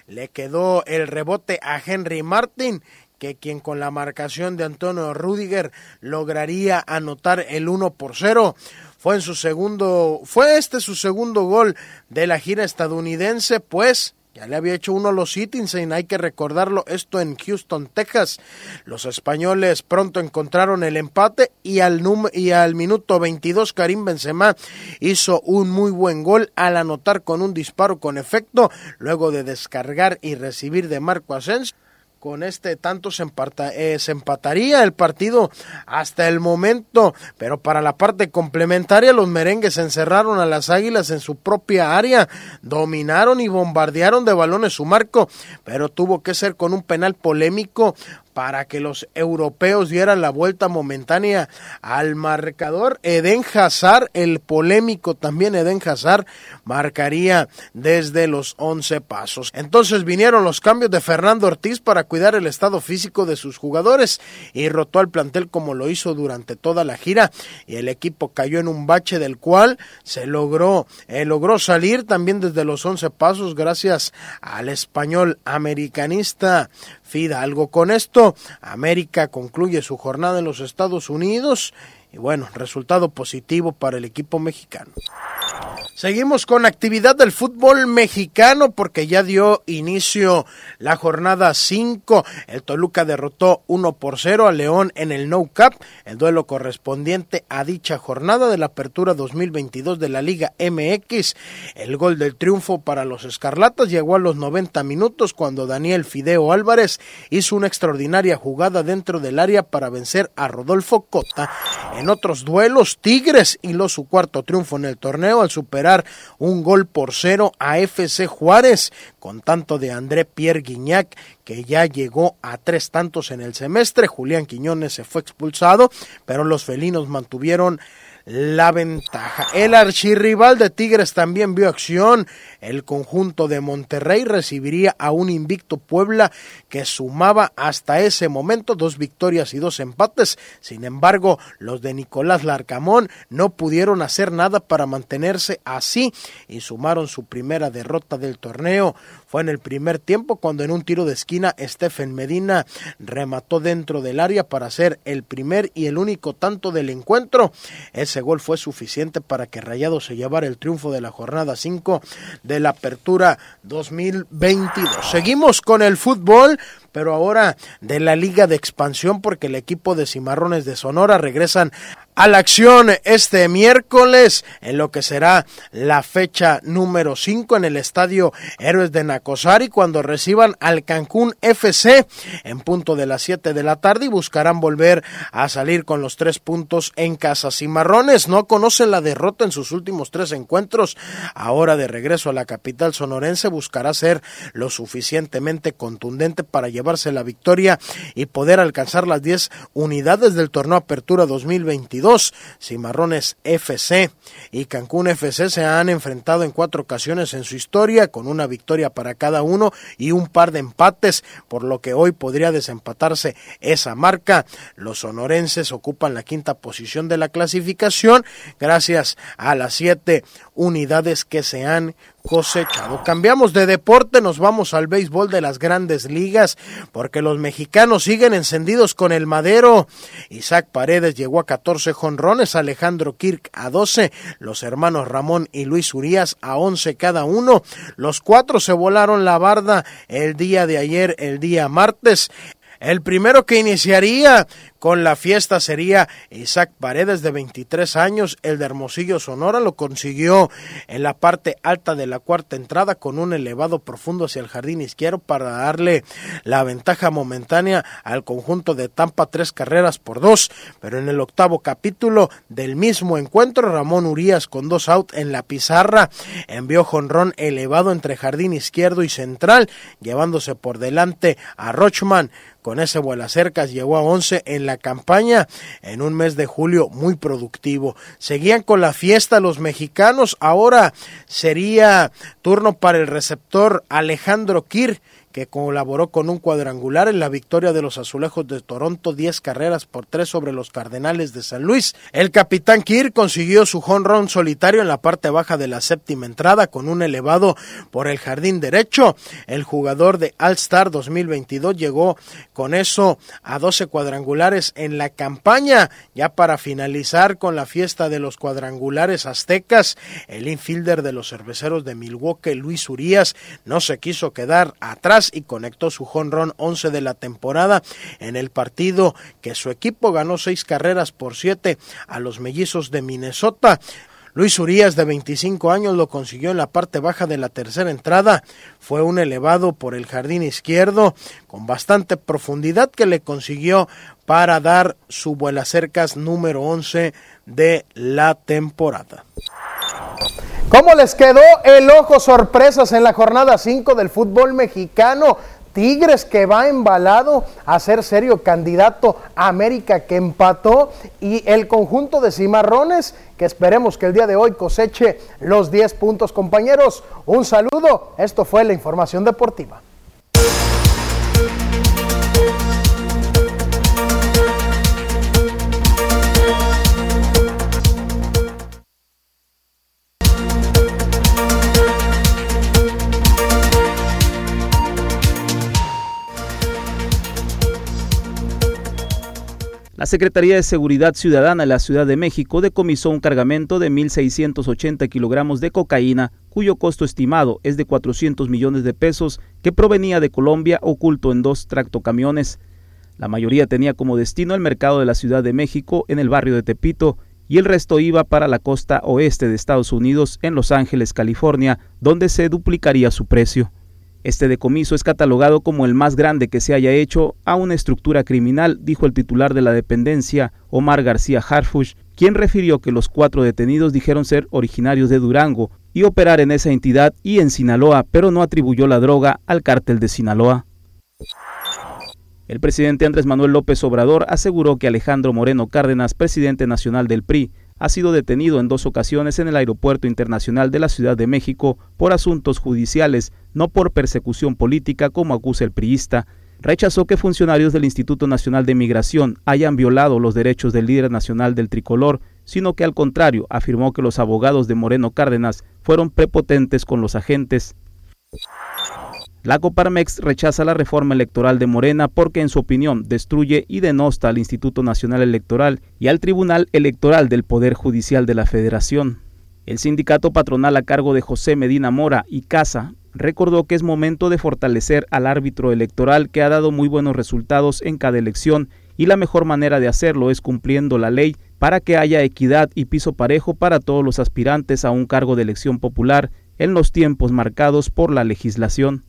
Le quedó el rebote a Henry Martin que quien con la marcación de Antonio Rudiger lograría anotar el 1 por 0. Fue en su segundo, fue este su segundo gol de la gira estadounidense, pues ya le había hecho uno a los Citizens, hay que recordarlo, esto en Houston, Texas. Los españoles pronto encontraron el empate y al, y al minuto 22 Karim Benzema hizo un muy buen gol al anotar con un disparo con efecto, luego de descargar y recibir de Marco Asensio con este tanto se, eh, se, empataría el partido hasta el momento, pero para la parte complementaria los merengues encerraron a las águilas en su propia área, dominaron y bombardearon de balones su marco, pero tuvo que ser con un penal polémico para que los europeos dieran la vuelta momentánea al marcador. Eden Hazard, el polémico también Eden Hazard, marcaría desde los 11 pasos. Entonces vinieron los cambios de Fernando Ortiz para cuidar el estado físico de sus jugadores y rotó al plantel como lo hizo durante toda la gira y el equipo cayó en un bache del cual se logró, eh, logró salir también desde los 11 pasos gracias al español americanista Fidalgo. Con esto, América concluye su jornada en los Estados Unidos y bueno, resultado positivo para el equipo mexicano. Seguimos con actividad del fútbol mexicano porque ya dio inicio la jornada 5. El Toluca derrotó 1 por 0 a León en el No Cup, el duelo correspondiente a dicha jornada de la apertura 2022 de la Liga MX. El gol del triunfo para los Escarlatas llegó a los 90 minutos cuando Daniel Fideo Álvarez hizo una extraordinaria jugada dentro del área para vencer a Rodolfo Cota. En otros duelos, Tigres hiló su cuarto triunfo en el torneo al superar un gol por cero a FC Juárez, con tanto de André Pierre Guignac, que ya llegó a tres tantos en el semestre. Julián Quiñones se fue expulsado, pero los felinos mantuvieron la ventaja. El archirrival de Tigres también vio acción. El conjunto de Monterrey recibiría a un invicto Puebla que sumaba hasta ese momento dos victorias y dos empates. Sin embargo, los de Nicolás Larcamón no pudieron hacer nada para mantenerse así y sumaron su primera derrota del torneo. Fue en el primer tiempo cuando en un tiro de esquina Stephen Medina remató dentro del área para hacer el primer y el único tanto del encuentro. Ese gol fue suficiente para que Rayado se llevara el triunfo de la jornada 5 de la Apertura 2022. Seguimos con el fútbol pero ahora de la Liga de Expansión porque el equipo de Cimarrones de Sonora regresan a la acción este miércoles en lo que será la fecha número 5 en el estadio Héroes de Nacosari cuando reciban al Cancún FC en punto de las 7 de la tarde y buscarán volver a salir con los tres puntos en casa. Cimarrones no conocen la derrota en sus últimos tres encuentros. Ahora de regreso a la capital sonorense buscará ser lo suficientemente contundente para llevar llevarse la victoria y poder alcanzar las 10 unidades del torneo Apertura 2022. Cimarrones FC y Cancún FC se han enfrentado en cuatro ocasiones en su historia, con una victoria para cada uno y un par de empates, por lo que hoy podría desempatarse esa marca. Los sonorenses ocupan la quinta posición de la clasificación gracias a las siete unidades que se han cosechado. Cambiamos de deporte, nos vamos al béisbol de las grandes ligas, porque los mexicanos siguen encendidos con el madero. Isaac Paredes llegó a 14 jonrones, Alejandro Kirk a 12, los hermanos Ramón y Luis Urias a 11 cada uno. Los cuatro se volaron la barda el día de ayer, el día martes. El primero que iniciaría con la fiesta sería Isaac Paredes de 23 años, el de Hermosillo Sonora. Lo consiguió en la parte alta de la cuarta entrada con un elevado profundo hacia el jardín izquierdo para darle la ventaja momentánea al conjunto de Tampa tres carreras por dos, pero en el octavo capítulo del mismo encuentro Ramón Urias con dos out en la pizarra envió jonrón elevado entre jardín izquierdo y central, llevándose por delante a Rochman. Con ese vuelo cercas llegó a 11 en la campaña en un mes de julio muy productivo. Seguían con la fiesta los mexicanos. Ahora sería turno para el receptor Alejandro Kir que colaboró con un cuadrangular en la victoria de los Azulejos de Toronto, 10 carreras por 3 sobre los Cardenales de San Luis. El capitán Kirk consiguió su run solitario en la parte baja de la séptima entrada con un elevado por el jardín derecho. El jugador de All-Star 2022 llegó con eso a 12 cuadrangulares en la campaña. Ya para finalizar con la fiesta de los cuadrangulares aztecas, el infielder de los cerveceros de Milwaukee, Luis Urias, no se quiso quedar atrás y conectó su jonrón 11 de la temporada en el partido que su equipo ganó seis carreras por siete a los mellizos de Minnesota. Luis Urias, de 25 años, lo consiguió en la parte baja de la tercera entrada. Fue un elevado por el jardín izquierdo con bastante profundidad que le consiguió para dar su vuela cercas número 11 de la temporada. ¿Cómo les quedó el ojo sorpresas en la jornada 5 del fútbol mexicano? Tigres que va embalado a ser serio candidato a América que empató y el conjunto de cimarrones que esperemos que el día de hoy coseche los 10 puntos compañeros. Un saludo, esto fue la información deportiva. La Secretaría de Seguridad Ciudadana de la Ciudad de México decomisó un cargamento de 1.680 kilogramos de cocaína, cuyo costo estimado es de 400 millones de pesos, que provenía de Colombia oculto en dos tractocamiones. La mayoría tenía como destino el mercado de la Ciudad de México en el barrio de Tepito y el resto iba para la costa oeste de Estados Unidos en Los Ángeles, California, donde se duplicaría su precio. Este decomiso es catalogado como el más grande que se haya hecho a una estructura criminal, dijo el titular de la dependencia, Omar García Harfush, quien refirió que los cuatro detenidos dijeron ser originarios de Durango y operar en esa entidad y en Sinaloa, pero no atribuyó la droga al cártel de Sinaloa. El presidente Andrés Manuel López Obrador aseguró que Alejandro Moreno Cárdenas, presidente nacional del PRI, ha sido detenido en dos ocasiones en el Aeropuerto Internacional de la Ciudad de México por asuntos judiciales, no por persecución política como acusa el priista. Rechazó que funcionarios del Instituto Nacional de Migración hayan violado los derechos del líder nacional del tricolor, sino que al contrario afirmó que los abogados de Moreno Cárdenas fueron prepotentes con los agentes. La Coparmex rechaza la reforma electoral de Morena porque en su opinión destruye y denosta al Instituto Nacional Electoral y al Tribunal Electoral del Poder Judicial de la Federación. El sindicato patronal a cargo de José Medina Mora y Casa recordó que es momento de fortalecer al árbitro electoral que ha dado muy buenos resultados en cada elección y la mejor manera de hacerlo es cumpliendo la ley para que haya equidad y piso parejo para todos los aspirantes a un cargo de elección popular en los tiempos marcados por la legislación.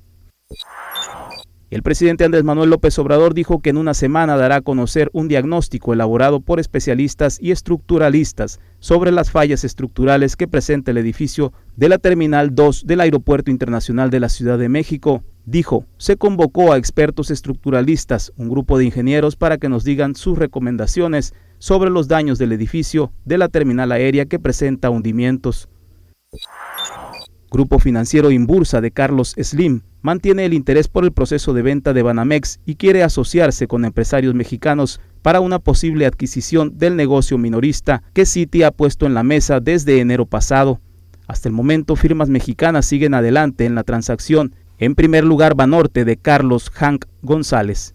El presidente Andrés Manuel López Obrador dijo que en una semana dará a conocer un diagnóstico elaborado por especialistas y estructuralistas sobre las fallas estructurales que presenta el edificio de la Terminal 2 del Aeropuerto Internacional de la Ciudad de México. Dijo, se convocó a expertos estructuralistas, un grupo de ingenieros, para que nos digan sus recomendaciones sobre los daños del edificio de la terminal aérea que presenta hundimientos. Grupo Financiero Inbursa de Carlos Slim mantiene el interés por el proceso de venta de Banamex y quiere asociarse con empresarios mexicanos para una posible adquisición del negocio minorista que Citi ha puesto en la mesa desde enero pasado. Hasta el momento, firmas mexicanas siguen adelante en la transacción. En primer lugar, Banorte de Carlos Hank González.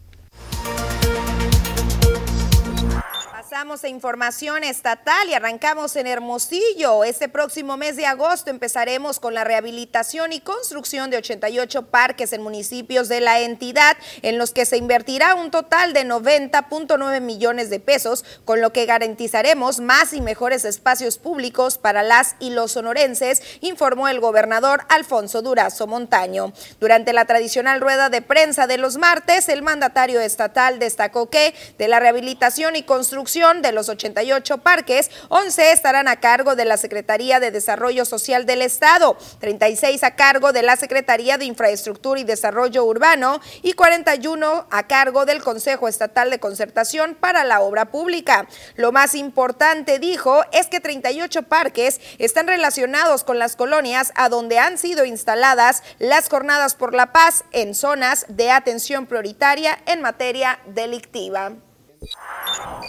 Pasamos a información estatal y arrancamos en Hermosillo. Este próximo mes de agosto empezaremos con la rehabilitación y construcción de 88 parques en municipios de la entidad, en los que se invertirá un total de 90.9 millones de pesos, con lo que garantizaremos más y mejores espacios públicos para las y los sonorenses, informó el gobernador Alfonso Durazo Montaño. Durante la tradicional rueda de prensa de los martes, el mandatario estatal destacó que de la rehabilitación y construcción de los 88 parques, 11 estarán a cargo de la Secretaría de Desarrollo Social del Estado, 36 a cargo de la Secretaría de Infraestructura y Desarrollo Urbano y 41 a cargo del Consejo Estatal de Concertación para la Obra Pública. Lo más importante, dijo, es que 38 parques están relacionados con las colonias a donde han sido instaladas las jornadas por la paz en zonas de atención prioritaria en materia delictiva.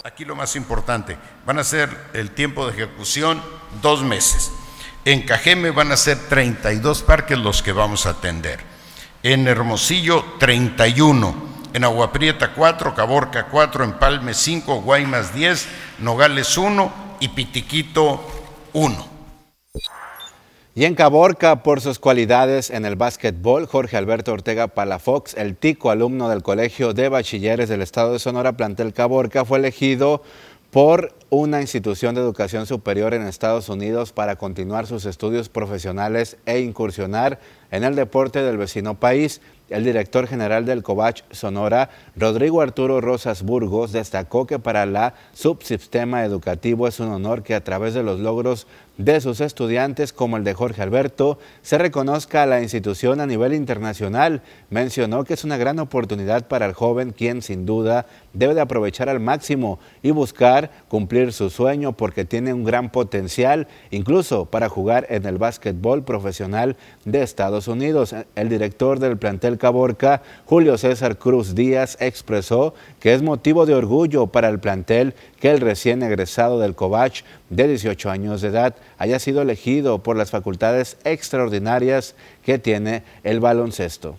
Aquí lo más importante, van a ser el tiempo de ejecución dos meses. En Cajeme van a ser 32 parques los que vamos a atender. En Hermosillo 31. En Aguaprieta 4, Caborca 4, Empalme 5, Guaymas 10, Nogales 1 y Pitiquito 1. Y en Caborca, por sus cualidades en el básquetbol, Jorge Alberto Ortega Palafox, el tico alumno del Colegio de Bachilleres del Estado de Sonora, plantel Caborca, fue elegido por una institución de educación superior en Estados Unidos para continuar sus estudios profesionales e incursionar en el deporte del vecino país. El director general del COVACH Sonora, Rodrigo Arturo Rosas Burgos, destacó que para la subsistema educativo es un honor que a través de los logros de sus estudiantes, como el de Jorge Alberto, se reconozca a la institución a nivel internacional. Mencionó que es una gran oportunidad para el joven, quien sin duda debe de aprovechar al máximo y buscar cumplir su sueño porque tiene un gran potencial, incluso para jugar en el básquetbol profesional de Estados Unidos. El director del plantel Caborca, Julio César Cruz Díaz, expresó que es motivo de orgullo para el plantel que el recién egresado del COVACH de 18 años de edad haya sido elegido por las facultades extraordinarias que tiene el baloncesto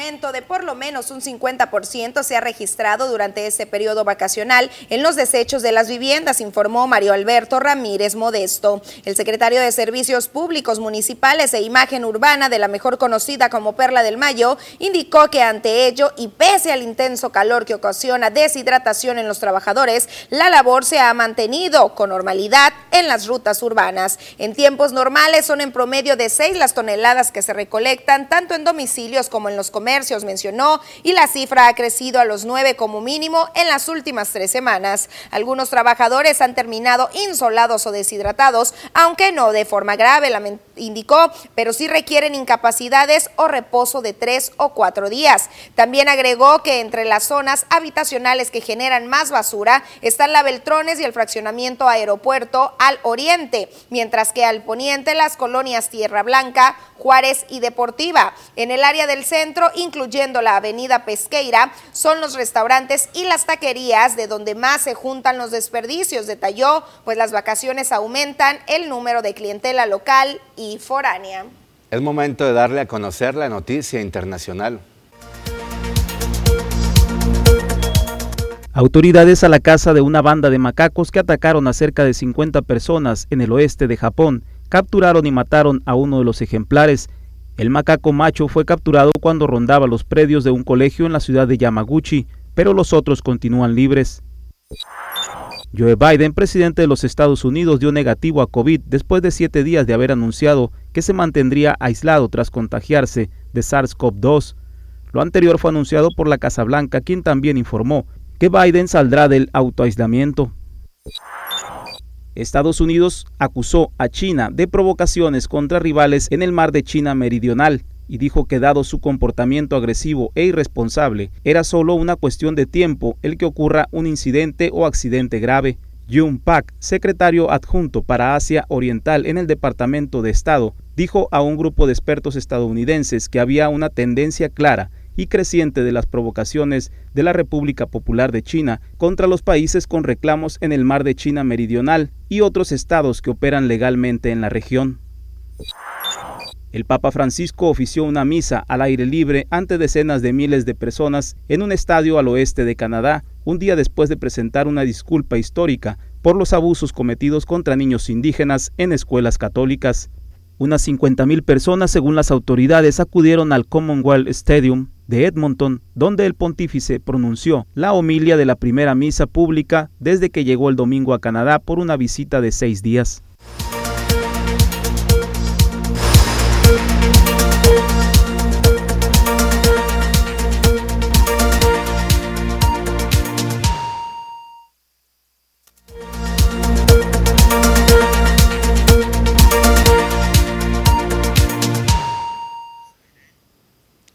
de por lo menos un 50% se ha registrado durante este periodo vacacional en los desechos de las viviendas, informó Mario Alberto Ramírez Modesto. El secretario de Servicios Públicos Municipales e Imagen Urbana de la mejor conocida como Perla del Mayo indicó que ante ello y pese al intenso calor que ocasiona deshidratación en los trabajadores, la labor se ha mantenido con normalidad en las rutas urbanas. En tiempos normales son en promedio de 6 las toneladas que se recolectan tanto en domicilios como en los comercios mencionó, y la cifra ha crecido a los nueve como mínimo en las últimas tres semanas. Algunos trabajadores han terminado insolados o deshidratados, aunque no de forma grave, indicó, pero sí requieren incapacidades o reposo de tres o cuatro días. También agregó que entre las zonas habitacionales que generan más basura están la Beltrones y el fraccionamiento aeropuerto al oriente, mientras que al poniente las colonias Tierra Blanca, Juárez y Deportiva. En el área del centro incluyendo la avenida Pesqueira, son los restaurantes y las taquerías de donde más se juntan los desperdicios, detalló, pues las vacaciones aumentan el número de clientela local y foránea. Es momento de darle a conocer la noticia internacional. Autoridades a la casa de una banda de macacos que atacaron a cerca de 50 personas en el oeste de Japón capturaron y mataron a uno de los ejemplares el macaco macho fue capturado cuando rondaba los predios de un colegio en la ciudad de Yamaguchi, pero los otros continúan libres. Joe Biden, presidente de los Estados Unidos, dio negativo a COVID después de siete días de haber anunciado que se mantendría aislado tras contagiarse de SARS-CoV-2. Lo anterior fue anunciado por la Casa Blanca, quien también informó que Biden saldrá del autoaislamiento. Estados Unidos acusó a China de provocaciones contra rivales en el mar de China Meridional y dijo que dado su comportamiento agresivo e irresponsable, era solo una cuestión de tiempo el que ocurra un incidente o accidente grave. Jun Pak, secretario adjunto para Asia Oriental en el Departamento de Estado, dijo a un grupo de expertos estadounidenses que había una tendencia clara y creciente de las provocaciones de la República Popular de China contra los países con reclamos en el mar de China Meridional y otros estados que operan legalmente en la región. El Papa Francisco ofició una misa al aire libre ante decenas de miles de personas en un estadio al oeste de Canadá un día después de presentar una disculpa histórica por los abusos cometidos contra niños indígenas en escuelas católicas. Unas 50.000 personas, según las autoridades, acudieron al Commonwealth Stadium de Edmonton, donde el pontífice pronunció la homilia de la primera misa pública desde que llegó el domingo a Canadá por una visita de seis días.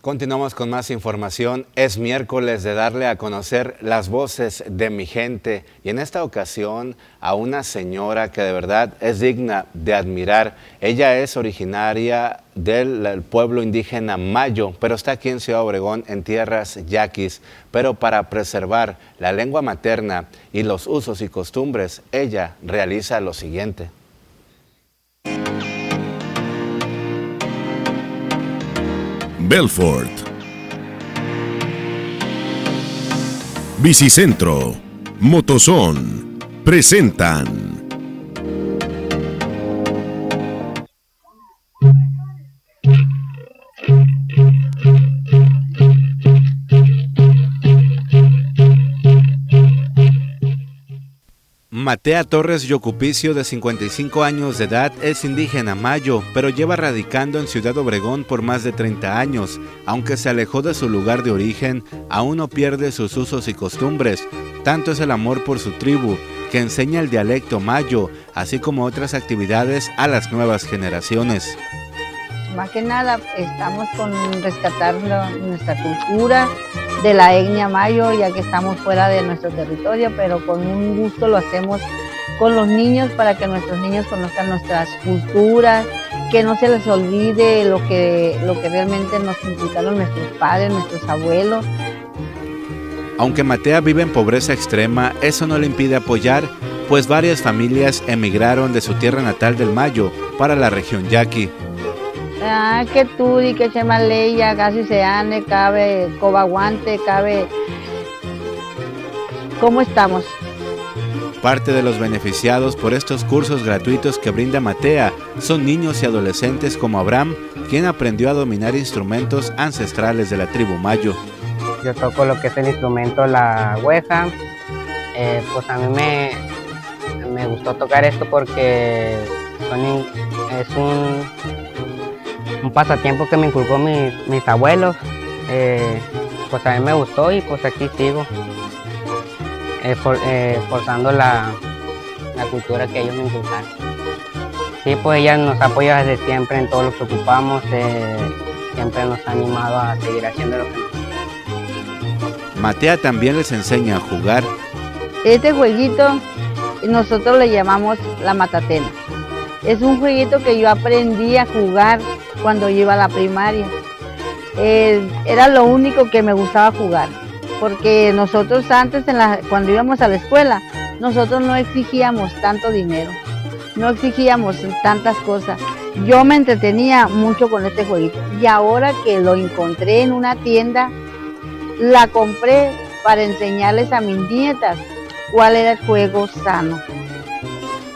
Continuamos con más información. Es miércoles de darle a conocer las voces de mi gente y en esta ocasión a una señora que de verdad es digna de admirar. Ella es originaria del pueblo indígena Mayo, pero está aquí en Ciudad Obregón en tierras yaquis. Pero para preservar la lengua materna y los usos y costumbres, ella realiza lo siguiente. Belfort. Bicicentro, Motozón, presentan. Matea Torres Yocupicio, de 55 años de edad, es indígena mayo, pero lleva radicando en Ciudad Obregón por más de 30 años. Aunque se alejó de su lugar de origen, aún no pierde sus usos y costumbres. Tanto es el amor por su tribu, que enseña el dialecto mayo, así como otras actividades a las nuevas generaciones. Más que nada estamos con rescatar nuestra cultura, de la etnia mayo, ya que estamos fuera de nuestro territorio, pero con un gusto lo hacemos con los niños para que nuestros niños conozcan nuestras culturas, que no se les olvide lo que, realmente nos inculcaron nuestros padres, nuestros abuelos. Aunque Matea vive en pobreza extrema, eso no le impide apoyar, pues varias familias emigraron de su tierra natal del Mayo para la región Yaqui. Ah, que Turi, que Chemaleya, casi Seane, cabe Cobaguante, cabe... ¿Cómo estamos? Parte de los beneficiados por estos cursos gratuitos que brinda Matea son niños y adolescentes como Abraham, quien aprendió a dominar instrumentos ancestrales de la tribu Mayo. Yo toco lo que es el instrumento, la hueja. Eh, pues a mí me, me gustó tocar esto porque es un un pasatiempo que me inculcó mis abuelos. Eh, pues a mí me gustó y pues aquí sigo eh, eh, forzando la, cultura que ellos me inculcaron. Sí, pues ella nos apoya desde siempre en todo lo que ocupamos, siempre nos ha animado a seguir haciendo lo que nos Matea también les enseña a jugar. Este jueguito nosotros le llamamos la matatena. Es un jueguito que yo aprendí a jugar cuando yo iba a la primaria. Eh, era lo único que me gustaba jugar, porque nosotros antes, en la, cuando íbamos a la escuela, nosotros no exigíamos tanto dinero, no exigíamos tantas cosas. Yo me entretenía mucho con este jueguito y ahora que lo encontré en una tienda, la compré para enseñarles a mis nietas cuál era el juego sano.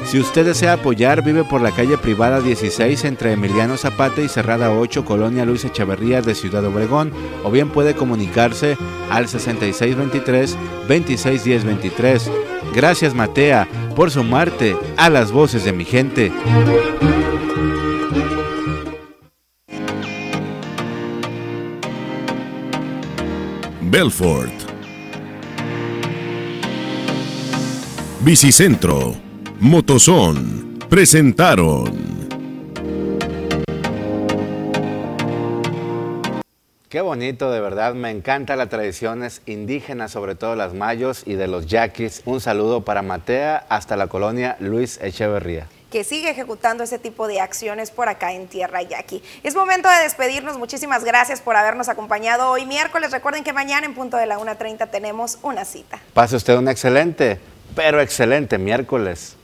Si usted desea apoyar, vive por la calle privada 16 entre Emiliano Zapata y Cerrada 8, Colonia Luis Echeverría de Ciudad Obregón, o bien puede comunicarse al 6623-261023. Gracias Matea por sumarte a las voces de mi gente. Belfort. Bicicentro Motozón presentaron. Qué bonito, de verdad. Me encanta las tradiciones indígenas, sobre todo las mayos y de los yaquis. Un saludo para Matea hasta la colonia Luis Echeverría que sigue ejecutando ese tipo de acciones por acá en Tierra Yaqui. Es momento de despedirnos. Muchísimas gracias por habernos acompañado hoy miércoles. Recuerden que mañana en punto de la 1.30 tenemos una cita. Pase usted un excelente, pero excelente miércoles.